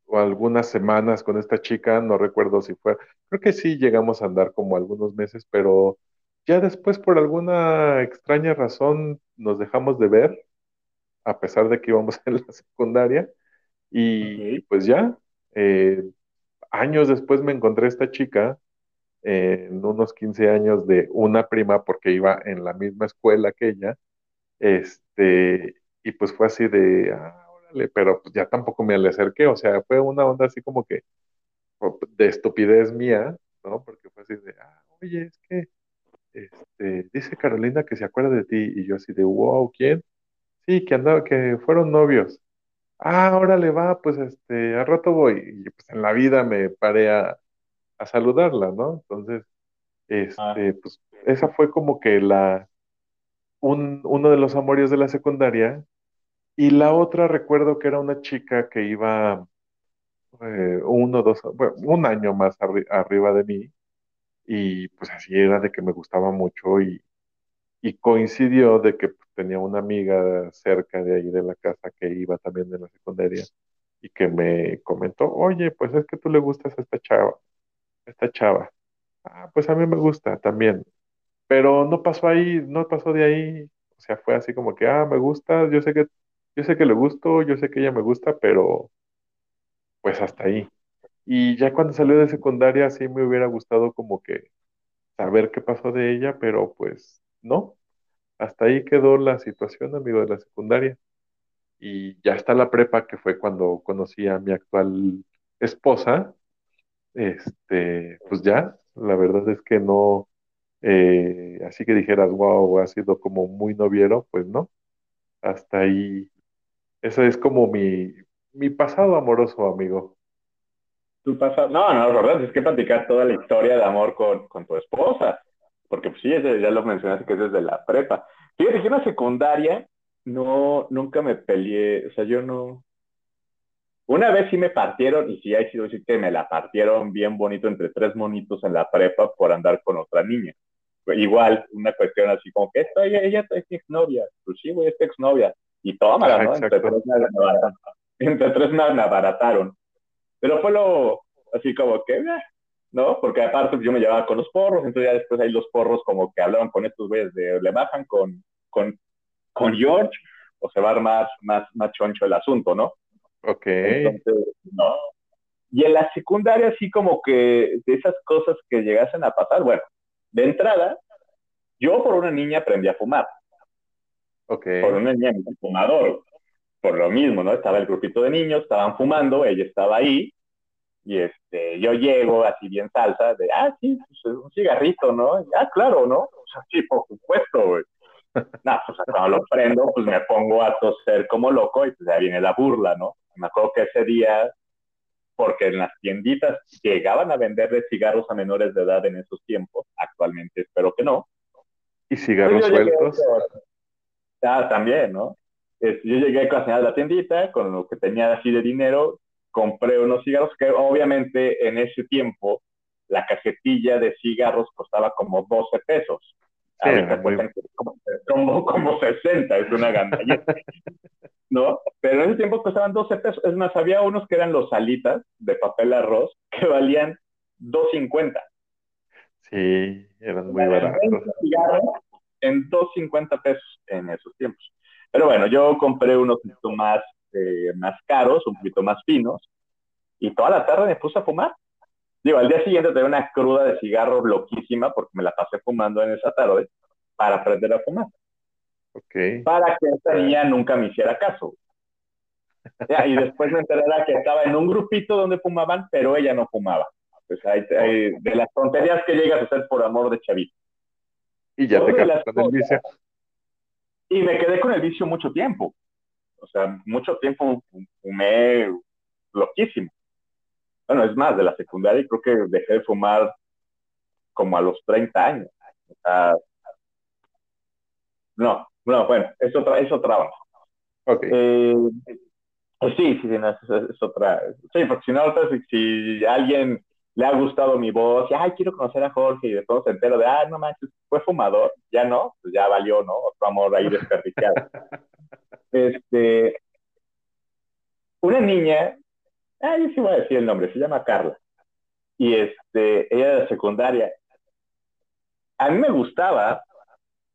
o algunas semanas con esta chica, no recuerdo si fue, creo que sí llegamos a andar como algunos meses, pero ya después por alguna extraña razón nos dejamos de ver, a pesar de que íbamos en la secundaria, y pues ya, eh, años después me encontré esta chica, en unos 15 años de una prima, porque iba en la misma escuela que ella, este, y pues fue así de, ah, órale, pero pues ya tampoco me le acerqué, o sea, fue una onda así como que de estupidez mía, ¿no? Porque fue así de, ah, oye, es que, este, dice Carolina que se acuerda de ti, y yo así de, wow, ¿quién? Sí, que andaba, que fueron novios ah, órale, va, pues este, a rato voy. Y pues en la vida me paré a, saludarla, ¿no? Entonces, Ah. este, pues esa fue como que la, un, uno de los amorios de la secundaria. Y la otra recuerdo que era una chica que iba eh, uno, dos, bueno, un año más arri- arriba de mí. Y pues así era de que me gustaba mucho y, y coincidió de que pues, tenía una amiga cerca de ahí de la casa que iba también de la secundaria y que me comentó, oye, pues es que tú le gustas a esta chava, esta chava. Ah, pues a mí me gusta también, pero no pasó ahí, no pasó de ahí, o sea, fue así como que, ah, me gusta, yo sé que, yo sé que le gusto, yo sé que ella me gusta, pero pues hasta ahí. Y ya cuando salió de secundaria sí me hubiera gustado como que saber qué pasó de ella, pero pues no, hasta ahí quedó la situación, amigo, de la secundaria. Y ya está la prepa, que fue cuando conocí a mi actual esposa, este, pues ya, la verdad es que no, eh, así que dijeras, wow, ha sido como muy noviero, pues no, hasta ahí, eso es como mi, mi pasado amoroso, amigo. ¿Tú pasas? No, no, la verdad es que platicar toda la historia de amor con, con tu esposa, porque pues sí, ya lo mencionaste que es desde la prepa. Fíjate que en la secundaria no, nunca me peleé, o sea, yo no, una vez sí me partieron, y sí hay sido decir que me la partieron bien bonito entre tres monitos en la prepa por andar con otra niña. Igual, una cuestión así como que esta, ella, ella es exnovia, pues sí, güey, es exnovia. Y tómala, ¿no? Entre tres, me, entre tres me abarataron. Pero fue lo, así como que, eh, ¿no? Porque aparte yo me llevaba con los porros, entonces ya después ahí los porros como que hablaban con estos güeyes de, le bajan con, con, con George o se va a armar más, más choncho el asunto, ¿no? Ok. Entonces, no. Y en la secundaria, así como que de esas cosas que llegasen a pasar, bueno, de entrada, yo por una niña aprendí a fumar. Ok. Por una niña fumador. Por lo mismo, ¿no? Estaba el grupito de niños, estaban fumando, ella estaba ahí, y este, yo llego así bien salsa, de, ah, sí, pues, un cigarrito, ¿no? ah, claro, ¿no? O sea, sí, por supuesto, güey. No, pues cuando lo prendo, pues me pongo a toser como loco y pues ya viene la burla, ¿no? Me acuerdo que ese día, porque en las tienditas llegaban a vender de cigarros a menores de edad en esos tiempos, actualmente espero que no. ¿Y cigarros sueltos? ah, también, ¿no? yo llegué de la tiendita, con lo que tenía así de dinero, compré unos cigarros que obviamente en ese tiempo la cajetilla de cigarros costaba como 12 pesos. Sí, como, como, 60, es una gandalleta. ¿No? Pero en ese tiempo costaban 12 pesos. Es más, había unos que eran los alitas de papel arroz que valían 2.50. Sí, eran muy baratos. En 2.50 pesos en esos tiempos. Pero bueno, yo compré unos un poquito más, eh, más caros, un poquito más finos, y toda la tarde me puse a fumar. Digo, al día siguiente tenía una cruda de cigarro loquísima porque me la pasé fumando en esa tarde para aprender a fumar. Okay. Para que esta niña nunca me hiciera caso. y después me enteré que estaba en un grupito donde fumaban, pero ella no fumaba. Pues hay, de las tonterías que llegas a hacer por amor de chavito. Y ya te quedaste con el vicio. Y me quedé con el vicio mucho tiempo. O sea, mucho tiempo fumé loquísimo bueno, es más, de la secundaria creo que dejé de fumar como a los 30 años. O sea, no, no, bueno, es otra, es otra Okay. Eh, pues sí, sí, sí, es, otra. Sí, porque si no, si, a alguien le ha gustado mi voz, y, ay, quiero conocer a Jorge, y de todo se entero de, ah, no manches, fue fumador, ya no, pues ya valió, ¿no? Otro amor ahí desperdiciado. este, una niña ah, yo sí voy a decir el nombre, se llama Carla. Y este, ella de secundaria. A mí me gustaba,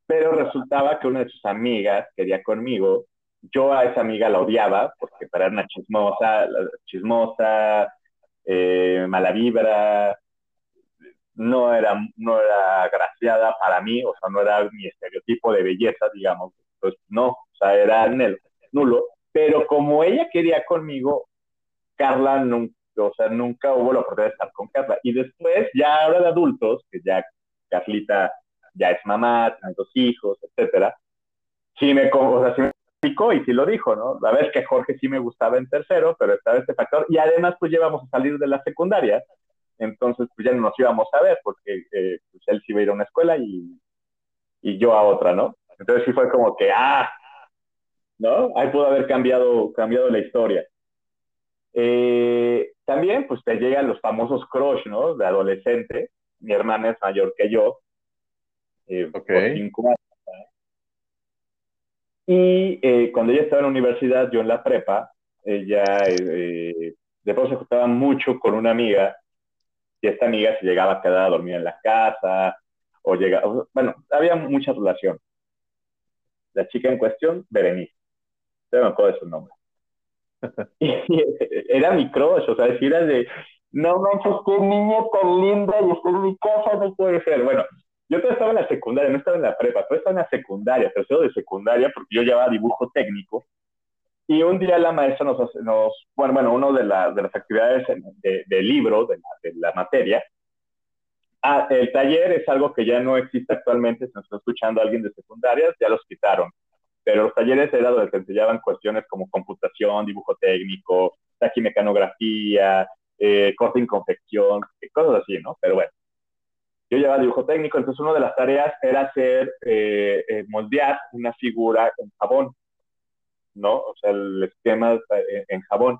pero resultaba que una de sus amigas quería conmigo. Yo a esa amiga la odiaba porque para una chismosa, chismosa, eh, mala vibra, no era, no era graciada para mí, o sea, no era mi estereotipo de belleza, digamos. Pues no, o sea, era nulo. Pero como ella quería conmigo, Carla nunca, o sea, nunca hubo la oportunidad de estar con Carla. Y después, ya ahora de adultos, que ya Carlita ya es mamá, tiene dos hijos, etcétera, sí me, o sea, sí me explicó y sí lo dijo, ¿no? La vez que Jorge sí me gustaba en tercero, pero estaba este factor. Y además, pues llevamos a salir de la secundaria, entonces pues ya no nos íbamos a ver porque eh, pues, él sí iba a ir a una escuela y, y yo a otra, ¿no? Entonces sí fue como que, ah, ¿no? Ahí pudo haber cambiado, cambiado la historia. Eh, también, pues te llegan los famosos crush, ¿no? De adolescente. Mi hermana es mayor que yo, eh, por cinco años. Y eh, cuando ella estaba en la universidad, yo en la prepa, ella eh, después se juntaba mucho con una amiga, y esta amiga se llegaba a quedar a dormir en la casa, o llegaba, bueno, había mucha relación. La chica en cuestión, Berenice. No me acuerdo de su nombre. era mi crush, o sea, si era de, no manches, qué niña tan linda y está en mi casa, no puede ser. Bueno, yo estaba en la secundaria, no estaba en la prepa, todavía estaba en la secundaria, tercero de secundaria, porque yo llevaba dibujo técnico. Y un día la maestra nos, nos bueno, bueno, uno de, la, de las actividades del de libro, de la, de la materia, ah, el taller es algo que ya no existe actualmente, si nos está escuchando alguien de secundaria, ya los quitaron pero los talleres era donde te enseñaban cuestiones como computación, dibujo técnico, taquimecanografía, eh, corte y confección, cosas así, ¿no? Pero bueno, yo llevaba dibujo técnico, entonces una de las tareas era hacer, eh, eh, moldear una figura en jabón, ¿no? O sea, el esquema en, jabón.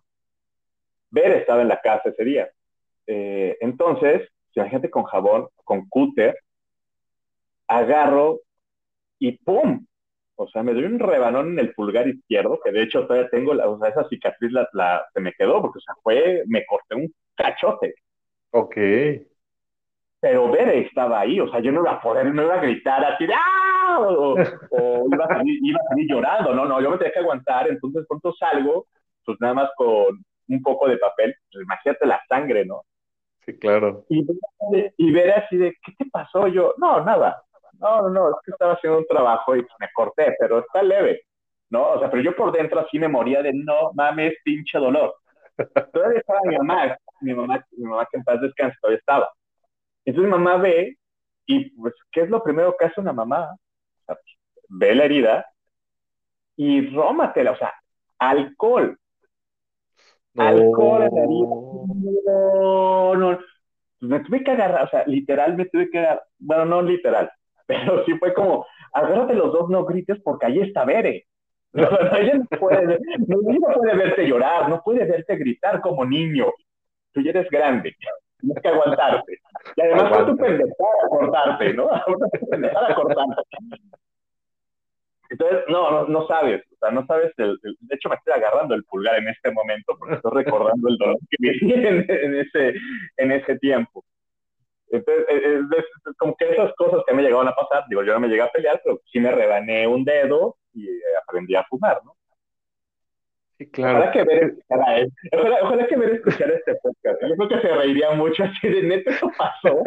Ver estaba en la casa ese día. entonces, imagínate con jabón, con cúter, agarro y ¡pum! O sea, me doy un rebanón en el pulgar izquierdo, que de hecho todavía tengo, la, o sea, esa cicatriz la, se me quedó, porque, o sea, fue, me corté un cachote, Ok. Pero Bere estaba ahí, o sea, yo no iba a poder, no iba a gritar así ¡ah! O, o iba, a salir, iba a salir llorando, no, no, yo me tenía que aguantar, entonces pronto salgo, pues nada más con un poco de papel, pues imagínate la sangre, ¿no? Sí, claro. Y, y así de, ¿qué te pasó? Yo, no, nada, no, no, no, es que estaba haciendo un trabajo y me corté, pero está leve, ¿no? O sea, pero yo por dentro así me moría de, no mames, pinche dolor. Todavía estaba mi mamá, mi mamá, mi mamá que en paz descanse, todavía estaba. Entonces mamá ve, y pues, ¿qué es lo primero que hace una mamá? O sea, ve la herida y rómatela, o sea, alcohol. No. Alcohol en la herida. No, no. Me tuve que agarrar, o sea, literal me tuve que agarrar, bueno, no literal, pero sí fue como, agárrate los dos, no grites porque ahí está Bere. No, ella no puede, no, no puede verte llorar, no puede verte gritar como niño. Tú ya eres grande, tienes que aguantarte. Y además fue tu pendejada cortarte, ¿no? pendejada cortarte. Entonces, no, no, no, sabes, o sea, no sabes, el, el, de hecho me estoy agarrando el pulgar en este momento porque estoy recordando el dolor que viví en, en, ese, en ese tiempo. Entonces, es, es, es, como que esas cosas que me llegaban a pasar, digo, yo no me llegué a pelear, pero sí me rebané un dedo y eh, aprendí a fumar, ¿no? Sí, claro. Ojalá que ver, ojalá, ojalá que ver escuchar este podcast. Yo creo que se reiría mucho así de neta, eso pasó.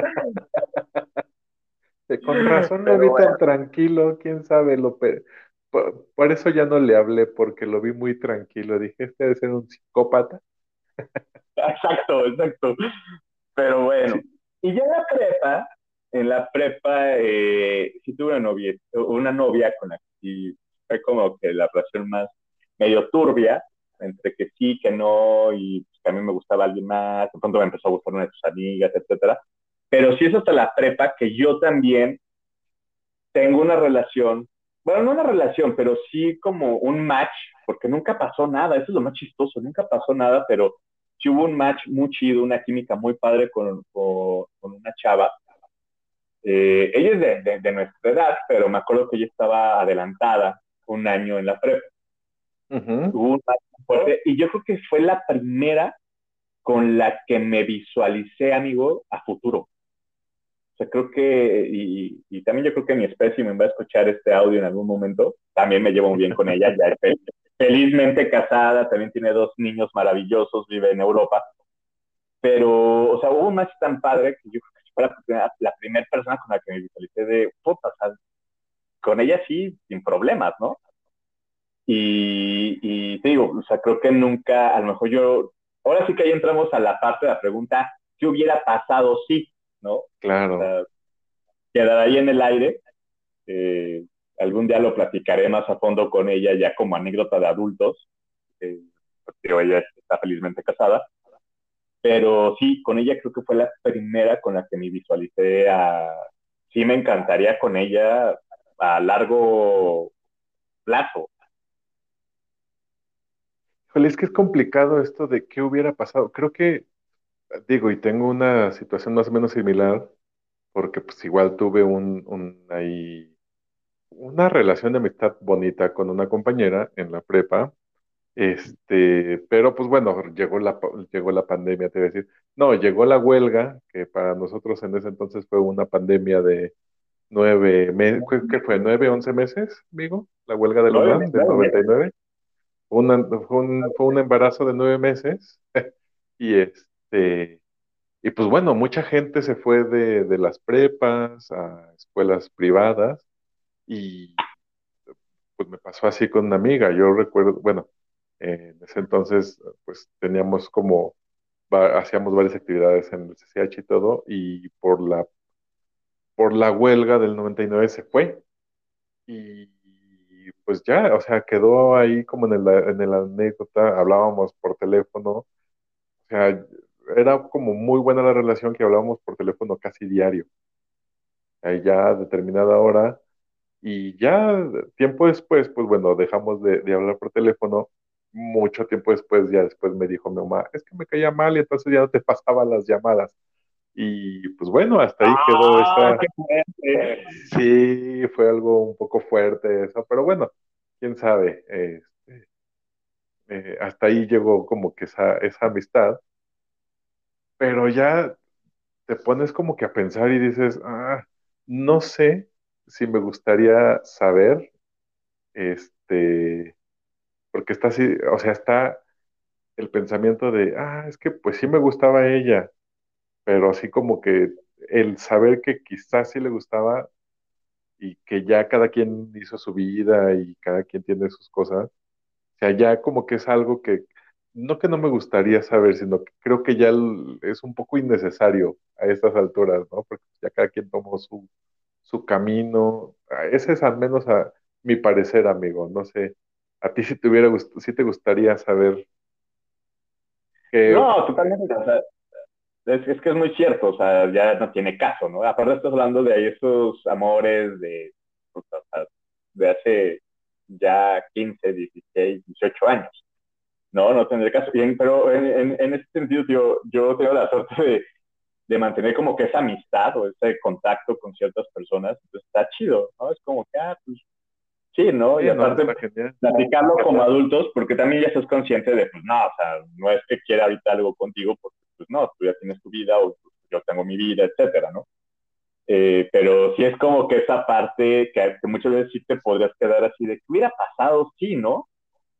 Con razón lo vi bueno. tan tranquilo, quién sabe, lo por, por, eso ya no le hablé, porque lo vi muy tranquilo. Dije, este debe ser un psicópata. Exacto, exacto. Pero bueno, sí. Y ya en la prepa, en la prepa eh, sí tuve una novia, una novia con la que sí fue como que la relación más medio turbia, entre que sí, que no, y pues, que a mí me gustaba alguien más, de pronto me empezó a gustar una de sus amigas, etcétera. Pero sí es hasta la prepa que yo también tengo una relación, bueno, no una relación, pero sí como un match, porque nunca pasó nada, eso es lo más chistoso, nunca pasó nada, pero sí hubo un match muy chido, una química muy padre con, con, con una chava. Eh, ella es de, de, de, nuestra edad, pero me acuerdo que ella estaba adelantada un año en la prepa. Uh -huh. Hubo un match muy fuerte, y yo creo que fue la primera con la que me visualicé, amigo, a futuro. O sea, creo que, y, y, también yo creo que mi especie me va a escuchar este audio en algún momento, también me llevo muy bien con ella, ya es felizmente casada, también tiene dos niños maravillosos, vive en Europa, pero, o sea, hubo un match tan padre que yo creo que fue la, la primera persona con la que me visualicé de, puta, o sea, con ella sí, sin problemas, ¿no? Y, y, te digo, o sea, creo que nunca, a lo mejor yo, ahora sí que ahí entramos a la parte de la pregunta, ¿qué hubiera pasado si? ¿No? Claro. O sea, quedar ahí en el aire. Eh, algún día lo platicaré más a fondo con ella, ya como anécdota de adultos, eh, porque ella está felizmente casada. Pero sí, con ella creo que fue la primera con la que me visualicé a... Sí me encantaría con ella a largo plazo. Es que es complicado esto de qué hubiera pasado. Creo que, digo, y tengo una situación más o menos similar, porque pues igual tuve un, un ahí, una relación de amistad bonita con una compañera en la prepa, este, pero pues bueno, llegó la, llegó la pandemia, te voy a decir. No, llegó la huelga, que para nosotros en ese entonces fue una pandemia de nueve meses, ¿qué fue? ¿Nueve, once meses, amigo? La huelga de la UNAM del 99 una, fue, un, fue un embarazo de nueve meses y este y pues bueno, mucha gente se fue de, de, las prepas a escuelas privadas y pues me pasó así con una amiga. Yo recuerdo, bueno, eh, en ese entonces pues teníamos como, hacíamos varias actividades en el CCH y todo y por la, por la huelga del 99 se fue. Y pues ya, o sea, quedó ahí como en, el, en la anécdota, hablábamos por teléfono, o sea, era como muy buena la relación que hablábamos por teléfono casi diario. Ahí ya a determinada hora, y ya tiempo después, pues bueno, dejamos de, de, hablar por teléfono. Mucho tiempo después, ya después me dijo mi mamá, es que me caía mal y entonces ya no te pasaba las llamadas. Y pues bueno, hasta ahí quedó ah, esta. Sí, fue algo un poco fuerte eso, pero bueno, quién sabe. Este, eh, hasta ahí llegó como que esa, esa amistad. Pero ya te pones como que a pensar y dices, ah, no sé si me gustaría saber, este, porque está así, o sea, está el pensamiento de, ah, es que pues sí me gustaba ella, pero así como que el saber que quizás sí le gustaba y que ya cada quien hizo su vida y cada quien tiene sus cosas, o sea, ya como que es algo que, no que no me gustaría saber, sino que creo que ya es un poco innecesario a estas alturas, ¿no? Porque ya cada quien tomó su, su camino. Ese es al menos a mi parecer, amigo. No sé, a ti si te hubiera si te gustaría saber no, totalmente. O sea, es, que es muy cierto, o sea, ya no tiene caso, ¿no? Aparte estás hablando de esos amores de, de hace ya 15, 16, 18 años. No, no tendré caso. Bien, pero en, en, ese sentido, yo tengo la suerte de, de, mantener como que esa amistad o ese contacto con ciertas personas. Entonces está chido, ¿no? Es como que, ah, pues Sí, ¿no? y aparte, platicarlo como adultos, porque también ya estás consciente de, pues no, o sea, no es que quiera ahorita algo contigo, porque pues no, tú ya tienes tu vida o yo tengo mi vida, etcétera, ¿no? Eh, pero sí es como que esa parte que, muchas veces sí te podrías quedar así de, ¿qué hubiera pasado? Sí, ¿no?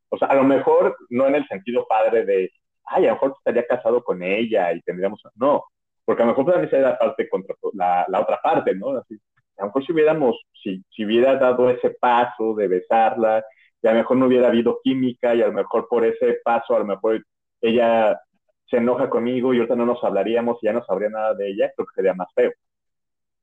O sea, a lo mejor no en el sentido padre de, ay, a lo mejor estaría casado con ella y tendríamos, no, porque a lo mejor también sería la parte contra la, la otra parte, ¿no? Así, a lo mejor si hubiéramos, si, si hubiera dado ese paso de besarla, y a lo mejor no hubiera habido química, y a lo mejor por ese paso, a lo mejor ella se enoja conmigo y ahorita no nos hablaríamos y ya no sabría nada de ella, creo que sería más feo.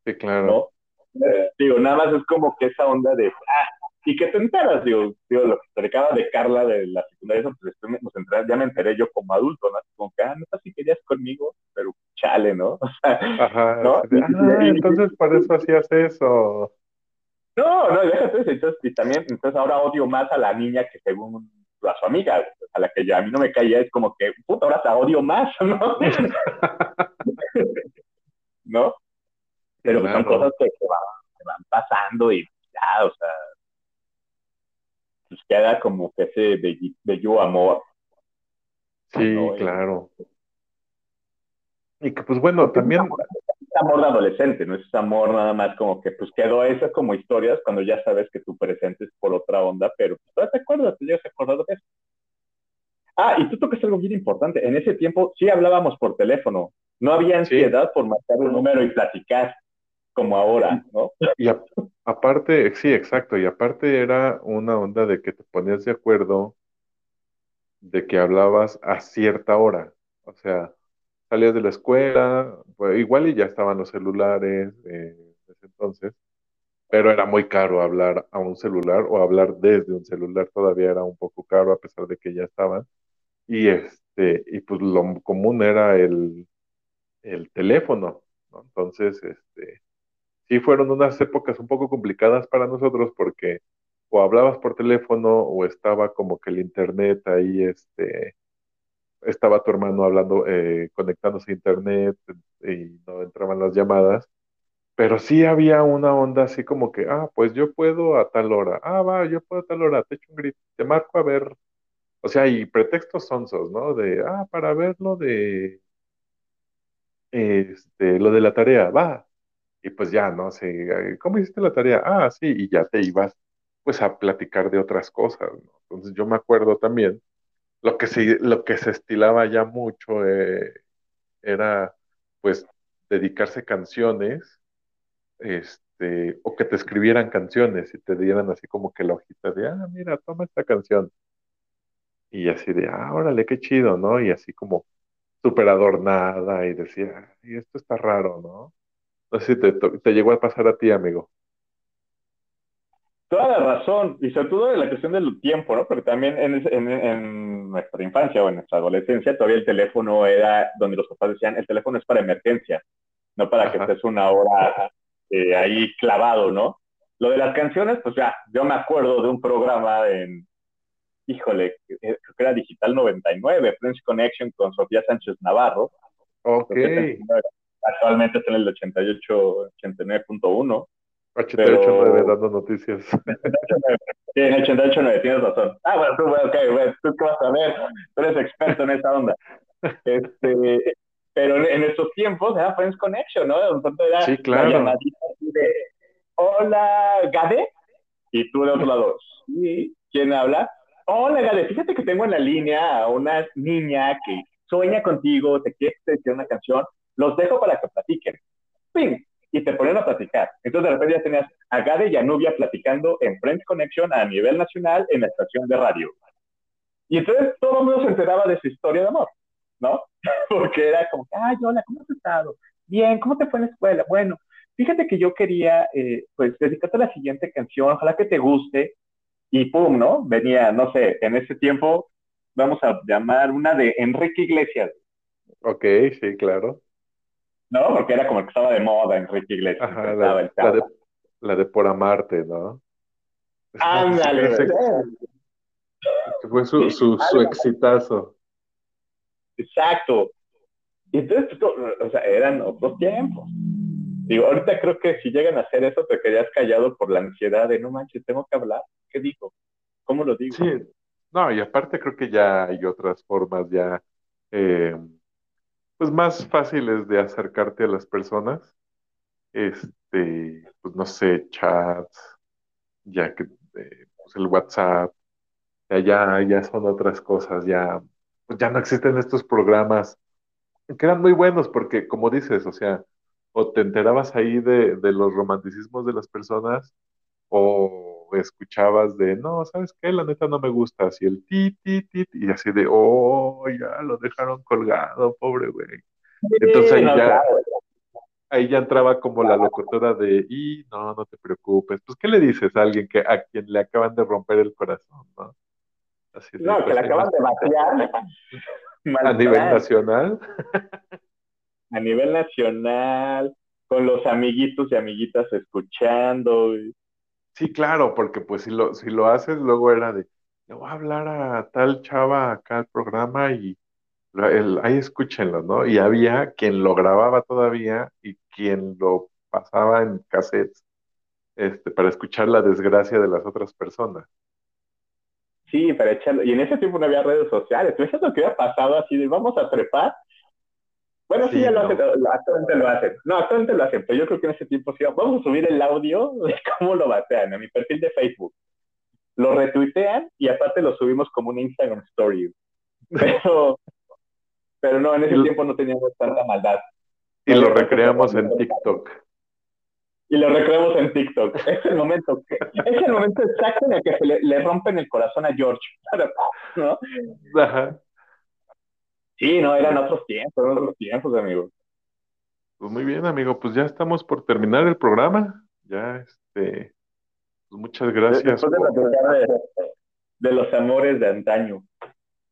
Sí, claro. Eh, digo, nada más es como que esa onda de, ah, y que te enteras, digo, digo lo que te acaba de Carla de la secundaria, pues nos ya me enteré yo como adulto, ¿no? Como que, ah, no sé si querías conmigo, pero chale, ¿no? O sea, Ajá, ¿no? Ah, entonces por eso hacías eso. No, no, déjate eso. Entonces, y también, entonces ahora odio más a la niña que según a su amiga, a la que ya a mí no me caía, es como que, puta, ahora te odio más, ¿no? ¿No? Pero pues son cosas que, van, que van pasando y ya, o sea, pues queda como que ese bello amor. Sí, claro. Y que pues bueno, también... Es amor de adolescente, no es amor nada más como que pues quedó esas como historias cuando ya sabes que tu presente es por otra onda, pero pues te acuerdas, te llegas a acordar de eso. Ah, y tú tocas algo bien importante. En ese tiempo sí hablábamos por teléfono. No había ansiedad por marcar un número y platicar como ahora, ¿no? Y aparte, sí, exacto. Y aparte era una onda de que te ponías de acuerdo de que hablabas a cierta hora. O sea, salías de la escuela, pues, igual y ya estaban los celulares eh, ese entonces, pero era muy caro hablar a un celular o hablar desde un celular todavía era un poco caro a pesar de que ya estaban. Y este, y pues lo común era el, el teléfono, ¿no? Entonces, este, sí fueron unas épocas un poco complicadas para nosotros porque o hablabas por teléfono o estaba como que el internet ahí, este, estaba tu hermano hablando, eh, conectándose a internet y no entraban las llamadas, pero sí había una onda así como que, ah, pues yo puedo a tal hora, ah, va, yo puedo a tal hora, te echo un grito, te marco a ver, o sea, y pretextos sonsos, ¿no? De, ah, para ver lo de, este, lo de la tarea, va, y pues ya, ¿no? sé, ¿cómo hiciste la tarea? Ah, sí, y ya te ibas, pues, a platicar de otras cosas, ¿no? Entonces yo me acuerdo también lo que se, lo que se estilaba ya mucho eh, era pues dedicarse canciones, este, o que te escribieran canciones y te dieran así como que la hojita de, ah, mira, toma esta canción. Y así de, ah, órale, qué chido, ¿no? Y así como súper adornada y decía, y esto está raro, ¿no? No sé si te, te llegó a pasar a ti, amigo. Toda la razón, y sobre todo en la cuestión del tiempo, ¿no? Porque también en, en, en, nuestra infancia o en nuestra adolescencia todavía el teléfono era donde los papás decían, el teléfono es para emergencia, no para que estés una hora eh, ahí clavado, ¿no? Lo de las canciones, pues ya, yo me acuerdo de un programa en, híjole, creo que era Digital 99, French Connection con Sofía Sánchez Navarro. Ok. Actualmente está en el 88, 89.1 88.9 dando noticias. Sí, en 88.9, tienes razón. Ah, bueno, tú, ok, tú qué vas a ver, tú eres experto en esa onda. Este, pero en, estos tiempos era Friends Connection, ¿no? De pronto era sí, claro. la llamadita de, hola, Gade, y tú de otro lado, ¿y quién habla? Hola, Gade, fíjate que tengo en la línea a una niña que sueña contigo, te quiere decir una canción, los dejo para que platiquen. ¡Ping! Y te ponen a platicar. Entonces de repente ya tenías a Gade y a Nubia platicando en Friends Connection a nivel nacional en la estación de radio. Y entonces todo el mundo se enteraba de su historia de amor, ¿no? Porque era como, ay, hola, ¿cómo has estado? Bien, ¿cómo te fue en la escuela? Bueno, fíjate que yo quería, eh, pues, dedicarte a la siguiente canción, ojalá que te guste. Y pum, ¿no? Venía, no sé, en ese tiempo, vamos a llamar una de Enrique Iglesias. Ok, sí, claro. ¿No? Porque era como que estaba de moda Enrique Iglesias. Ajá, la, de, la, de, Por Amarte, ¿no? Ándale, fue su, su, su exitazo. Exacto. Y entonces, o sea, eran otros tiempos. Digo, ahorita creo que si llegan a hacer eso, te quedarías callado por la ansiedad de no manches, tengo que hablar. ¿Qué digo? ¿Cómo lo digo? Sí, no, y aparte creo que ya hay otras formas ya, eh, pues más fáciles de acercarte a las personas. Este, pues no sé, chats, ya que eh, pues el WhatsApp, ya, ya son otras cosas, ya, pues ya no existen estos programas que eran muy buenos porque, como dices, o sea, o te enterabas ahí de, de los romanticismos de las personas o escuchabas de, no, ¿sabes qué? La neta no me gusta, así el ti, ti, ti, y así de, oh, ya lo dejaron colgado, pobre güey. Entonces ahí ya, ahí ya entraba como la locutora de, y no, no te preocupes. Pues, ¿qué le dices a alguien que a quien le acaban de romper el corazón, no? no, que pues, le acaban de vaciar. a nivel nacional. a nivel nacional, con los amiguitos y amiguitas escuchando. Sí, claro, porque pues si lo, si lo haces, luego era de, le voy a hablar a tal chava acá al programa y el, ahí escúchenlo, ¿no? Y había quien lo grababa todavía y quien lo pasaba en cassettes este, para escuchar la desgracia de las otras personas. Sí, para echarlo. Y en ese tiempo no había redes sociales. ¿Tú sabes lo que había pasado así de vamos a trepar? Bueno, sí, ya lo hacen, actualmente lo hacen. No, actualmente lo hacen, pero yo creo que en ese tiempo sí. Vamos a subir el audio de cómo lo batean a mi perfil de Facebook. Lo retuitean y aparte lo subimos como un Instagram Story. Pero, pero no, en ese tiempo no teníamos tanta maldad. Y lo recreamos en TikTok y lo recreamos en TikTok. Es el momento, es el momento exacto en el que se le, rompen el corazón a George. ¿no? Ajá. Sí, no, eran otros tiempos, eran otros tiempos, amigo. Pues muy bien, amigo, pues ya estamos por terminar el programa. Ya, este, pues muchas gracias. de, de, los amores de antaño.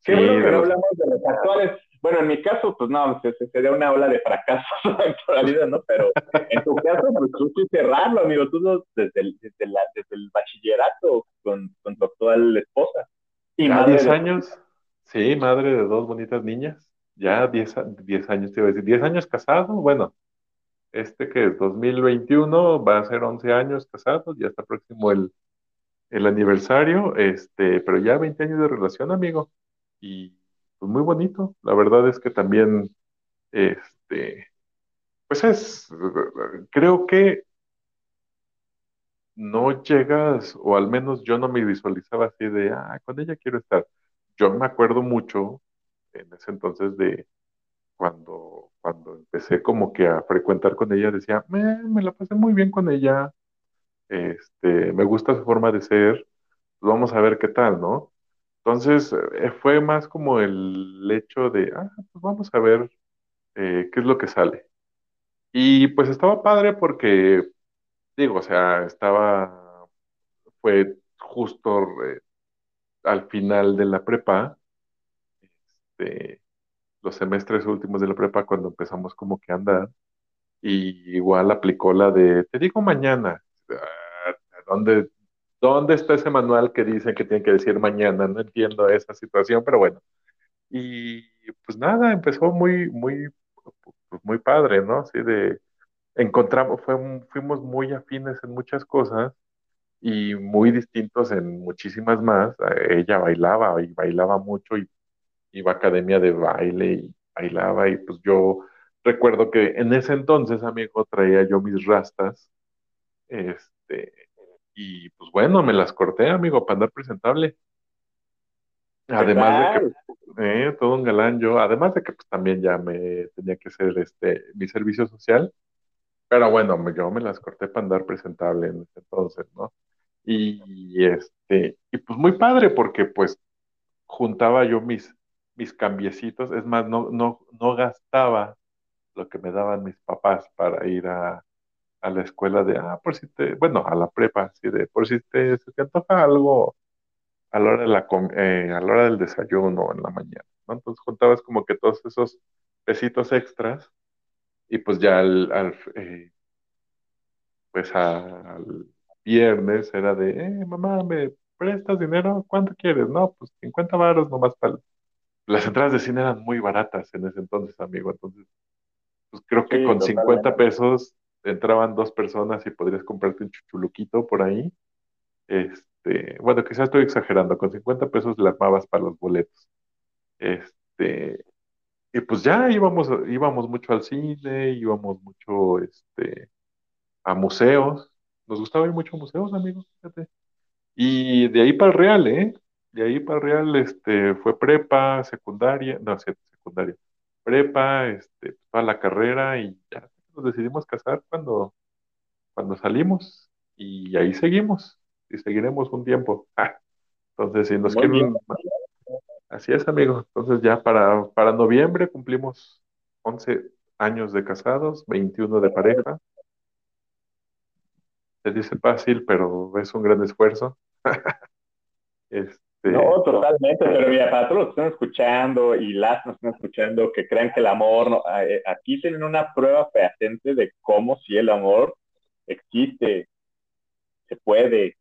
Qué bueno que no hablamos de los actuales bueno, en mi caso, pues no, sería una ola de fracaso en realidad, ¿no? Pero en tu caso, pues tú fuiste cerrarlo, amigo, tú desde el, desde, la, desde el bachillerato con, con, tu actual esposa. Y madre 10 años, sí, madre de dos bonitas niñas, ya 10, diez años, te iba a decir, 10 años casado, bueno, este que es 2021, va a ser 11 años casados, ya está próximo el, el aniversario, este, pero ya 20 años de relación, amigo, y pues muy bonito. La verdad es que también, este, pues es, creo que no llegas, o al menos yo no me visualizaba así de, ah, con ella quiero estar. Yo me acuerdo mucho en ese entonces de cuando, cuando empecé como que a frecuentar con ella, decía, me, la pasé muy bien con ella, este, me gusta su forma de ser, pues vamos a ver qué tal, ¿no? Entonces, eh, fue más como el hecho de, ah, pues vamos a ver eh, qué es lo que sale. Y pues estaba padre porque, digo, o sea, estaba, fue justo eh, al final de la prepa, este, los semestres últimos de la prepa, cuando empezamos como que a andar, y igual aplicó la de, te digo mañana, ah, ¿dónde, ¿Dónde está ese manual que dice que tiene que decir mañana? No entiendo esa situación, pero bueno. Y pues nada, empezó muy, muy, pues muy padre, ¿no? Así de, encontramos, fuimos muy afines en muchas cosas y muy distintos en muchísimas más. Ella bailaba y bailaba mucho y iba a academia de baile y bailaba y pues yo recuerdo que en ese entonces, amigo, traía yo mis rastas, este, y pues bueno, me las corté, amigo, para andar presentable. Además de que, eh, todo un galán yo, además de que pues también ya me tenía que hacer este, mi servicio social, pero bueno, yo me las corté para andar presentable en ese entonces, ¿no? Y este, y pues muy padre porque pues juntaba yo mis, mis cambiecitos, es más, no, no, no gastaba lo que me daban mis papás para ir a, a la escuela de, ah, por si te, bueno, a la prepa, así de, por si te, se te antoja algo a la hora, de la, eh, a la hora del desayuno en la mañana, ¿no? Entonces juntabas como que todos esos pesitos extras y pues ya al, eh, pues al viernes era de, eh, mamá, ¿me prestas dinero? ¿Cuánto quieres? No, pues 50 baros nomás para... Las entradas de cine eran muy baratas en ese entonces, amigo, entonces, pues creo que con 50 pesos entraban dos personas y podrías comprarte un chuchuluquito por ahí. Este, bueno, quizás estoy exagerando, con 50 pesos le armabas para los boletos. Este, y pues ya íbamos, íbamos mucho al cine, íbamos mucho este, a museos. Nos gustaba ir mucho a museos, amigos, fíjate. Y de ahí para el Real, ¿eh? De ahí para el Real, este, fue prepa, secundaria, no, secundaria, prepa, este, toda la carrera y ya nos decidimos casar cuando, cuando salimos y ahí seguimos y seguiremos un tiempo. Ah, entonces, si nos quieren... Así es, amigo. Entonces ya para, para noviembre cumplimos 11 años de casados, 21 de pareja. Se dice fácil, pero es un gran esfuerzo. este... No, totalmente, pero mira, para todos los que están escuchando y las que están escuchando que creen que el amor, no, eh, aquí tienen una prueba fehaciente de cómo si el amor existe, se puede,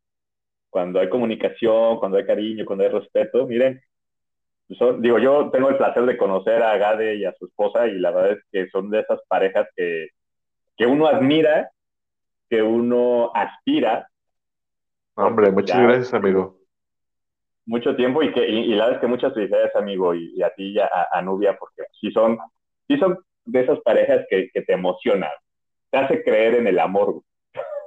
cuando hay comunicación, cuando hay cariño, cuando hay respeto, miren, son, digo, yo tengo el placer de conocer a Gade y a su esposa y la verdad es que son de esas parejas que, que uno admira que uno aspira. Hombre, muchas gracias, amigo. Mucho tiempo y, que, y, la verdad es que muchas felicidades, amigo, y, a ti y a, Nubia, porque sí son, sí son de esas parejas que, que te emocionan, te hace creer en el amor.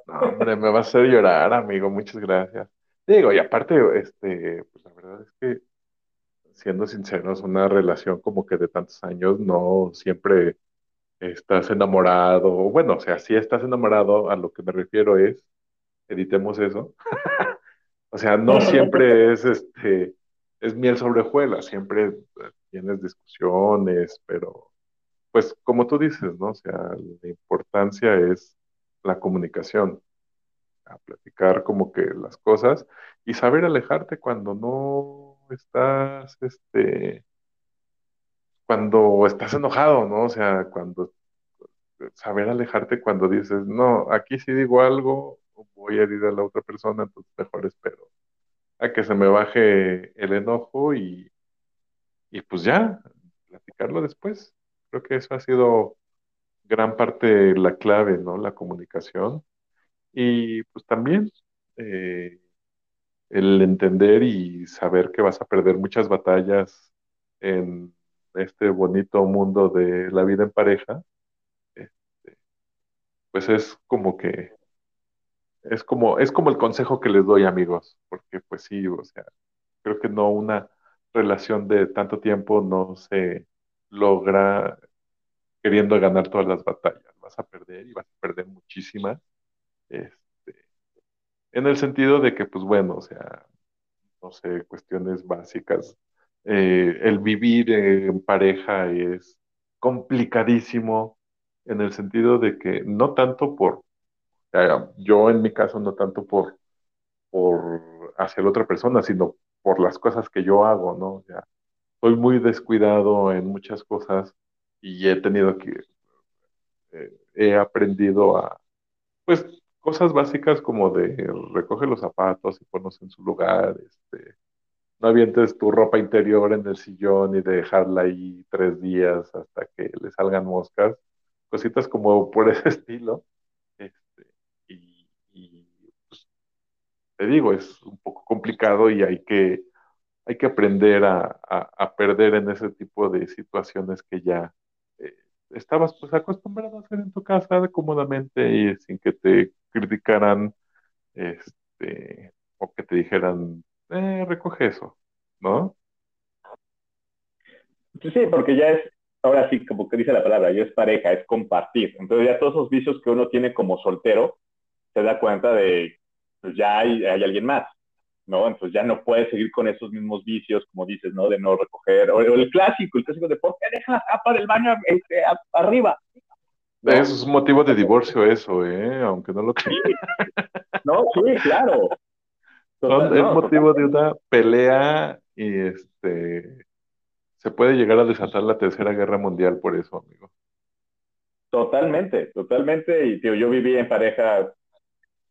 hombre, me va a hacer llorar, amigo, muchas gracias. Digo, y aparte, este, pues la verdad es que, siendo sinceros, una relación como que de tantos años no siempre estás enamorado, bueno, o sea, si estás enamorado, a lo que me refiero es, editemos eso, o sea, no siempre es este, es miel sobre hojuelas, siempre eh, tienes discusiones, pero pues como tú dices, ¿no? O sea, la importancia es la comunicación, a platicar como que las cosas y saber alejarte cuando no estás, este, cuando estás enojado, ¿no? O sea, cuando saber alejarte cuando dices, no, aquí si digo algo, voy a herir a la otra persona, entonces mejor espero a que se me baje el enojo y, y pues ya, platicarlo después. Creo que eso ha sido gran parte la clave, ¿no? La comunicación. Y pues también eh, el entender y saber que vas a perder muchas batallas en este bonito mundo de la vida en pareja, este, pues es como que es como, es como el consejo que les doy, amigos, porque pues sí, o sea, creo que no una relación de tanto tiempo no se logra queriendo ganar todas las batallas. Vas a perder y vas a perder muchísimas. Este, en el sentido de que, pues bueno, o sea, no sé, cuestiones básicas. Eh, el vivir en pareja es complicadísimo en el sentido de que no tanto por, yo en mi caso no tanto por, por hacia la otra persona, sino por las cosas que yo hago, ¿no? O soy muy descuidado en muchas cosas y he tenido que, eh, he aprendido a, pues, cosas básicas como de recoge los zapatos y ponlos en su lugar, este, no avientes tu ropa interior en el sillón y dejarla ahí tres días hasta que le salgan moscas, cositas como por ese estilo. Este, y, pues, te digo, es un poco complicado y hay que, hay que aprender a, a, perder en ese tipo de situaciones que ya estabas pues acostumbrado a hacer en tu casa cómodamente y sin que te criticaran, este, o que te dijeran, eh, recoge eso, ¿no? Sí, porque ya es, ahora sí, como que dice la palabra, ya es pareja, es compartir. Entonces ya todos esos vicios que uno tiene como soltero, se da cuenta de, pues ya hay, hay alguien más, ¿no? Entonces ya no puedes seguir con esos mismos vicios, como dices, ¿no? De no recoger, o, o el clásico, el clásico de, ¿por qué deja la tapa del baño este, a, arriba? ¿No? Es un motivo de divorcio eso, ¿eh? Aunque no lo crean. No, sí, claro. Son, es motivo de una pelea y este se puede llegar a desatar la tercera guerra mundial por eso, amigo. Totalmente, totalmente. Y tío, yo viví en pareja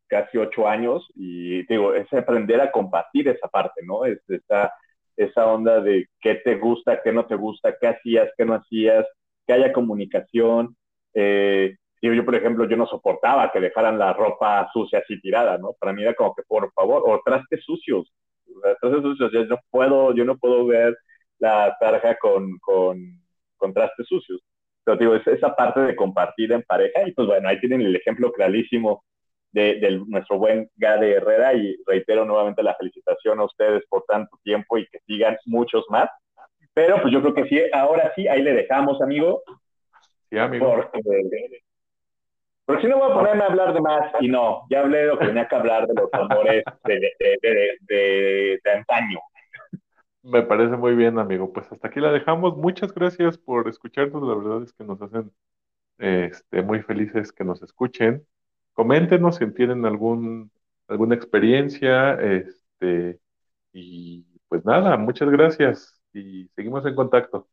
casi ocho años y digo, es aprender a compartir esa parte, ¿no? Es esa, esa onda de qué te gusta, qué no te gusta, qué hacías, qué no hacías, que haya comunicación. Eh, digo, yo, por ejemplo, yo no soportaba que dejaran la ropa sucia así tirada, ¿no? Para mí era como que, por favor, o trastes sucios, trastes sucios, yo no puedo, yo no puedo ver la tarja con, con, con trastes sucios. Pero digo, es esa parte de compartir en pareja y pues bueno, ahí tienen el ejemplo clarísimo de, de, nuestro buen Gade Herrera y reitero nuevamente la felicitación a ustedes por tanto tiempo y que sigan muchos más. Pero pues yo creo que sí, ahora sí, ahí le dejamos, amigo. Sí, amigo. Porque, porque si no voy a ponerme a hablar de más y no, ya hablé de lo que tenía que hablar de los amores de, de, de, de, de antaño. Me parece muy bien, amigo. Pues hasta aquí la dejamos. Muchas gracias por escucharnos. La verdad es que nos hacen este, muy felices que nos escuchen. Coméntenos si tienen algún, alguna experiencia. Este, y pues nada, muchas gracias y seguimos en contacto.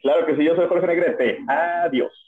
Claro que sí, yo soy Jorge Negrete. Adiós.